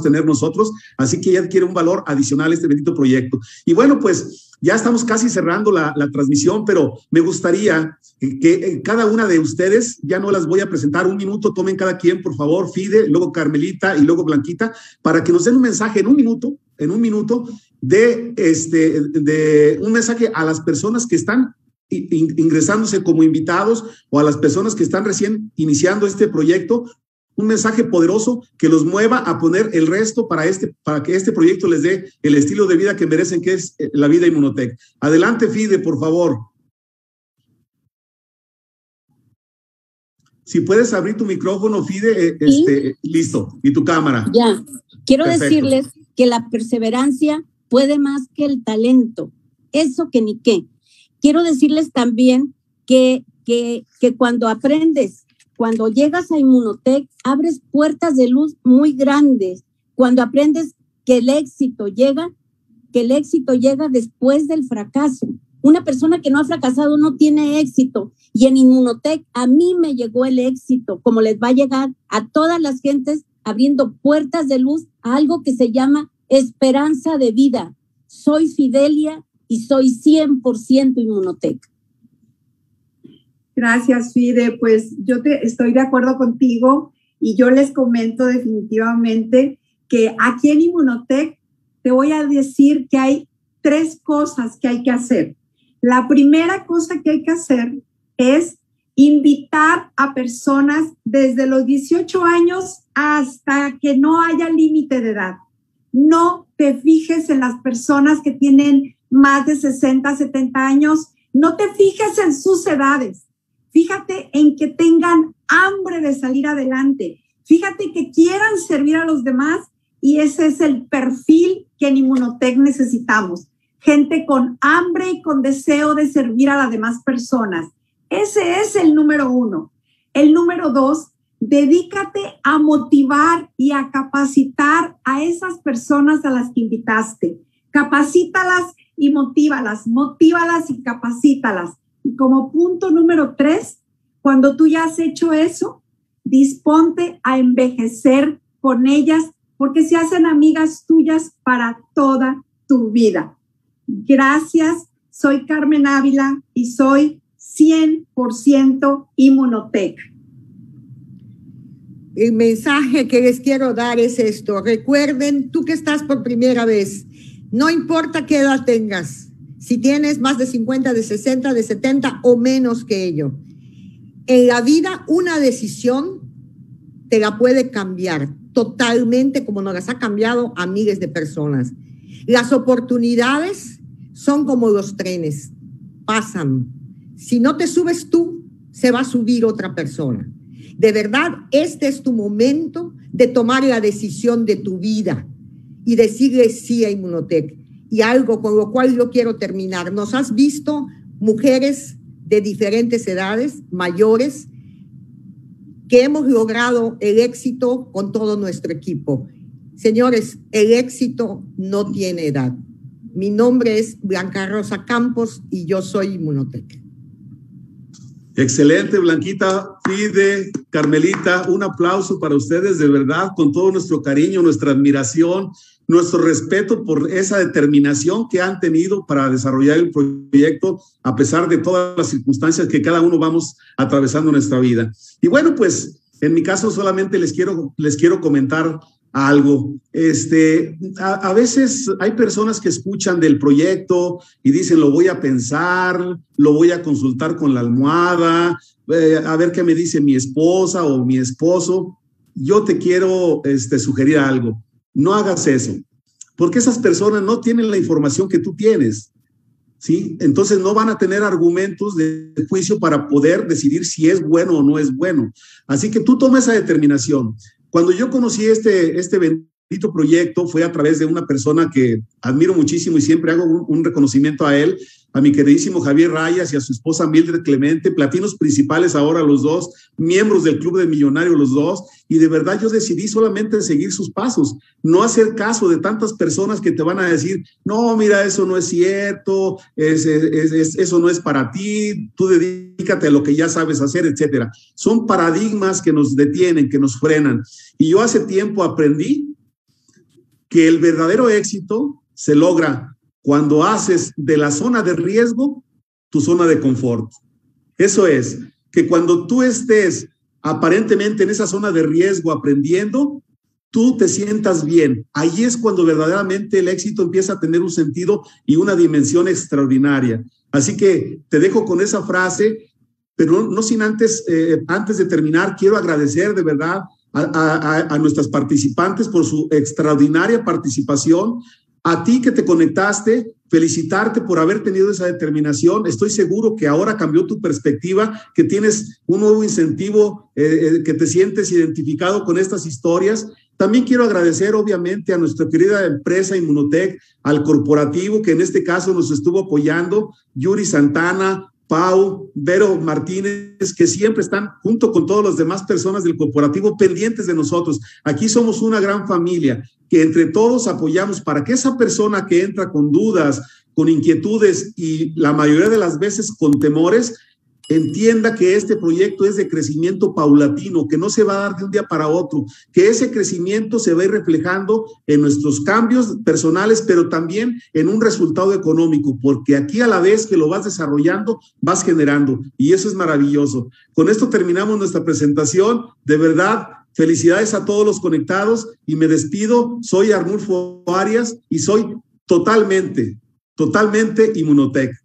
tener nosotros, así que ya adquiere un valor adicional este bendito proyecto. Y bueno, pues ya estamos casi cerrando la, transmisión, pero me gustaría que, que, eh, cada una de ustedes, ya no las voy a presentar, un minuto, tomen cada quien, por favor, Fide, luego Carmelita y luego Blanquita, para que nos den un mensaje en un minuto, en un minuto, de, este, de un mensaje a las personas que están ingresándose como invitados o a las personas que están recién iniciando este proyecto un mensaje poderoso que los mueva a poner el resto para, este, para que este proyecto les dé el estilo de vida que merecen, que es eh, la vida Inmunotech. Adelante, Fide, por favor. Si puedes abrir tu micrófono, Fide, eh, este, listo, y tu cámara. Ya, quiero decirles que la perseverancia puede más que el talento, eso que ni qué. Quiero decirles también que, que, que cuando aprendes cuando llegas a Inmunotech, abres puertas de luz muy grandes. Cuando aprendes que el éxito llega, que el éxito llega después del fracaso. Una persona que no ha fracasado no tiene éxito. Y en Inmunotech a mí me llegó el éxito, como les va a llegar a todas las gentes abriendo puertas de luz a algo que se llama esperanza de vida. Soy Fidelia y soy 100% Inmunotech. Gracias, Fide. Pues yo estoy de acuerdo contigo y yo les comento definitivamente que aquí en Inmunotech te voy a decir que hay tres cosas que hay que hacer. La primera cosa que hay que hacer es invitar a personas desde los 18 años hasta que no haya límite de edad. No te fijes en las personas que tienen más de 60, 70 años, no te fijes en sus edades. Fíjate en que tengan hambre de salir adelante. Fíjate que quieran servir a los demás y ese es el perfil que en Inmunotech necesitamos. Gente con hambre y con deseo de servir a las demás personas. Ese es el número uno. El número dos, dedícate a motivar y a capacitar a esas personas a las que invitaste. Capacítalas y motívalas, motívalas y capacítalas. Y como punto número tres, cuando tú ya has hecho eso, disponte a envejecer con ellas porque se hacen amigas tuyas para toda tu vida. Gracias, soy Carmen Ávila y soy 100% Inmunotech. El mensaje que les quiero dar es esto. Recuerden, tú que estás por primera vez, no importa qué edad tengas, si tienes más de 50, de 60, de 70 o menos que ello. En la vida una decisión te la puede cambiar totalmente como nos las ha cambiado a miles de personas. Las oportunidades son como los trenes, pasan. Si no te subes tú, se va a subir otra persona. De verdad, este es tu momento de tomar la decisión de tu vida y decirle sí a Inmunotech y algo con lo cual yo quiero terminar. Nos has visto mujeres de diferentes edades, mayores, que hemos logrado el éxito con todo nuestro equipo. Señores, el éxito no tiene edad. Mi nombre es Blanca Rosa Campos y yo soy Inmunotech. Excelente, Blanquita, Fide, Carmelita, un aplauso para ustedes de verdad, con todo nuestro cariño, nuestra admiración, nuestro respeto por esa determinación que han tenido para desarrollar el proyecto a pesar de todas las circunstancias que cada uno vamos atravesando en nuestra vida. Y bueno, pues en mi caso solamente les quiero, les quiero comentar algo. Este, a, veces hay personas que escuchan del proyecto y dicen, lo voy a pensar, lo voy a consultar con la almohada, eh, a ver qué me dice mi esposa o mi esposo. Yo te quiero este, sugerir algo. No hagas eso, porque esas personas no tienen la información que tú tienes. ¿Sí? Entonces no van a tener argumentos de juicio para poder decidir si es bueno o no es bueno. Así que tú toma esa determinación. Cuando yo conocí este, este bendito proyecto fue a través de una persona que admiro muchísimo y siempre hago un, reconocimiento a él, a mi queridísimo Javier Rayas y a su esposa Mildred Clemente, platinos principales ahora los dos, miembros del Club de Millonarios los dos, y de verdad yo decidí solamente seguir sus pasos, no hacer caso de tantas personas que te van a decir, no, mira, eso no es cierto, eso no es para ti, tú dedícate a lo que ya sabes hacer, etcétera. Son paradigmas que nos detienen, que nos frenan. Y yo hace tiempo aprendí que el verdadero éxito se logra cuando haces de la zona de riesgo tu zona de confort. Eso es, que cuando tú estés aparentemente en esa zona de riesgo aprendiendo, tú te sientas bien. Ahí es cuando verdaderamente el éxito empieza a tener un sentido y una dimensión extraordinaria. Así que te dejo con esa frase, pero no, sin antes, eh, antes de terminar, quiero agradecer de verdad a, nuestras participantes por su extraordinaria participación, a ti que te conectaste, felicitarte por haber tenido esa determinación. Estoy seguro que ahora cambió tu perspectiva, que tienes un nuevo incentivo, eh, eh, que te sientes identificado con estas historias. También quiero agradecer, obviamente, a nuestra querida empresa Inmunotech, al corporativo que en este caso nos estuvo apoyando, Yuri Santana, Pau, Vero Martínez, que siempre están junto con todas las demás personas del corporativo pendientes de nosotros. Aquí somos una gran familia que entre todos apoyamos para que esa persona que entra con dudas, con inquietudes y la mayoría de las veces con temores, entienda que este proyecto es de crecimiento paulatino, que no se va a dar de un día para otro, que ese crecimiento se va a ir reflejando en nuestros cambios personales, pero también en un resultado económico, porque aquí a la vez que lo vas desarrollando, vas generando, y eso es maravilloso. Con esto terminamos nuestra presentación. De verdad, felicidades a todos los conectados y me despido. Soy Arnulfo Arias y soy totalmente, totalmente Inmunotech.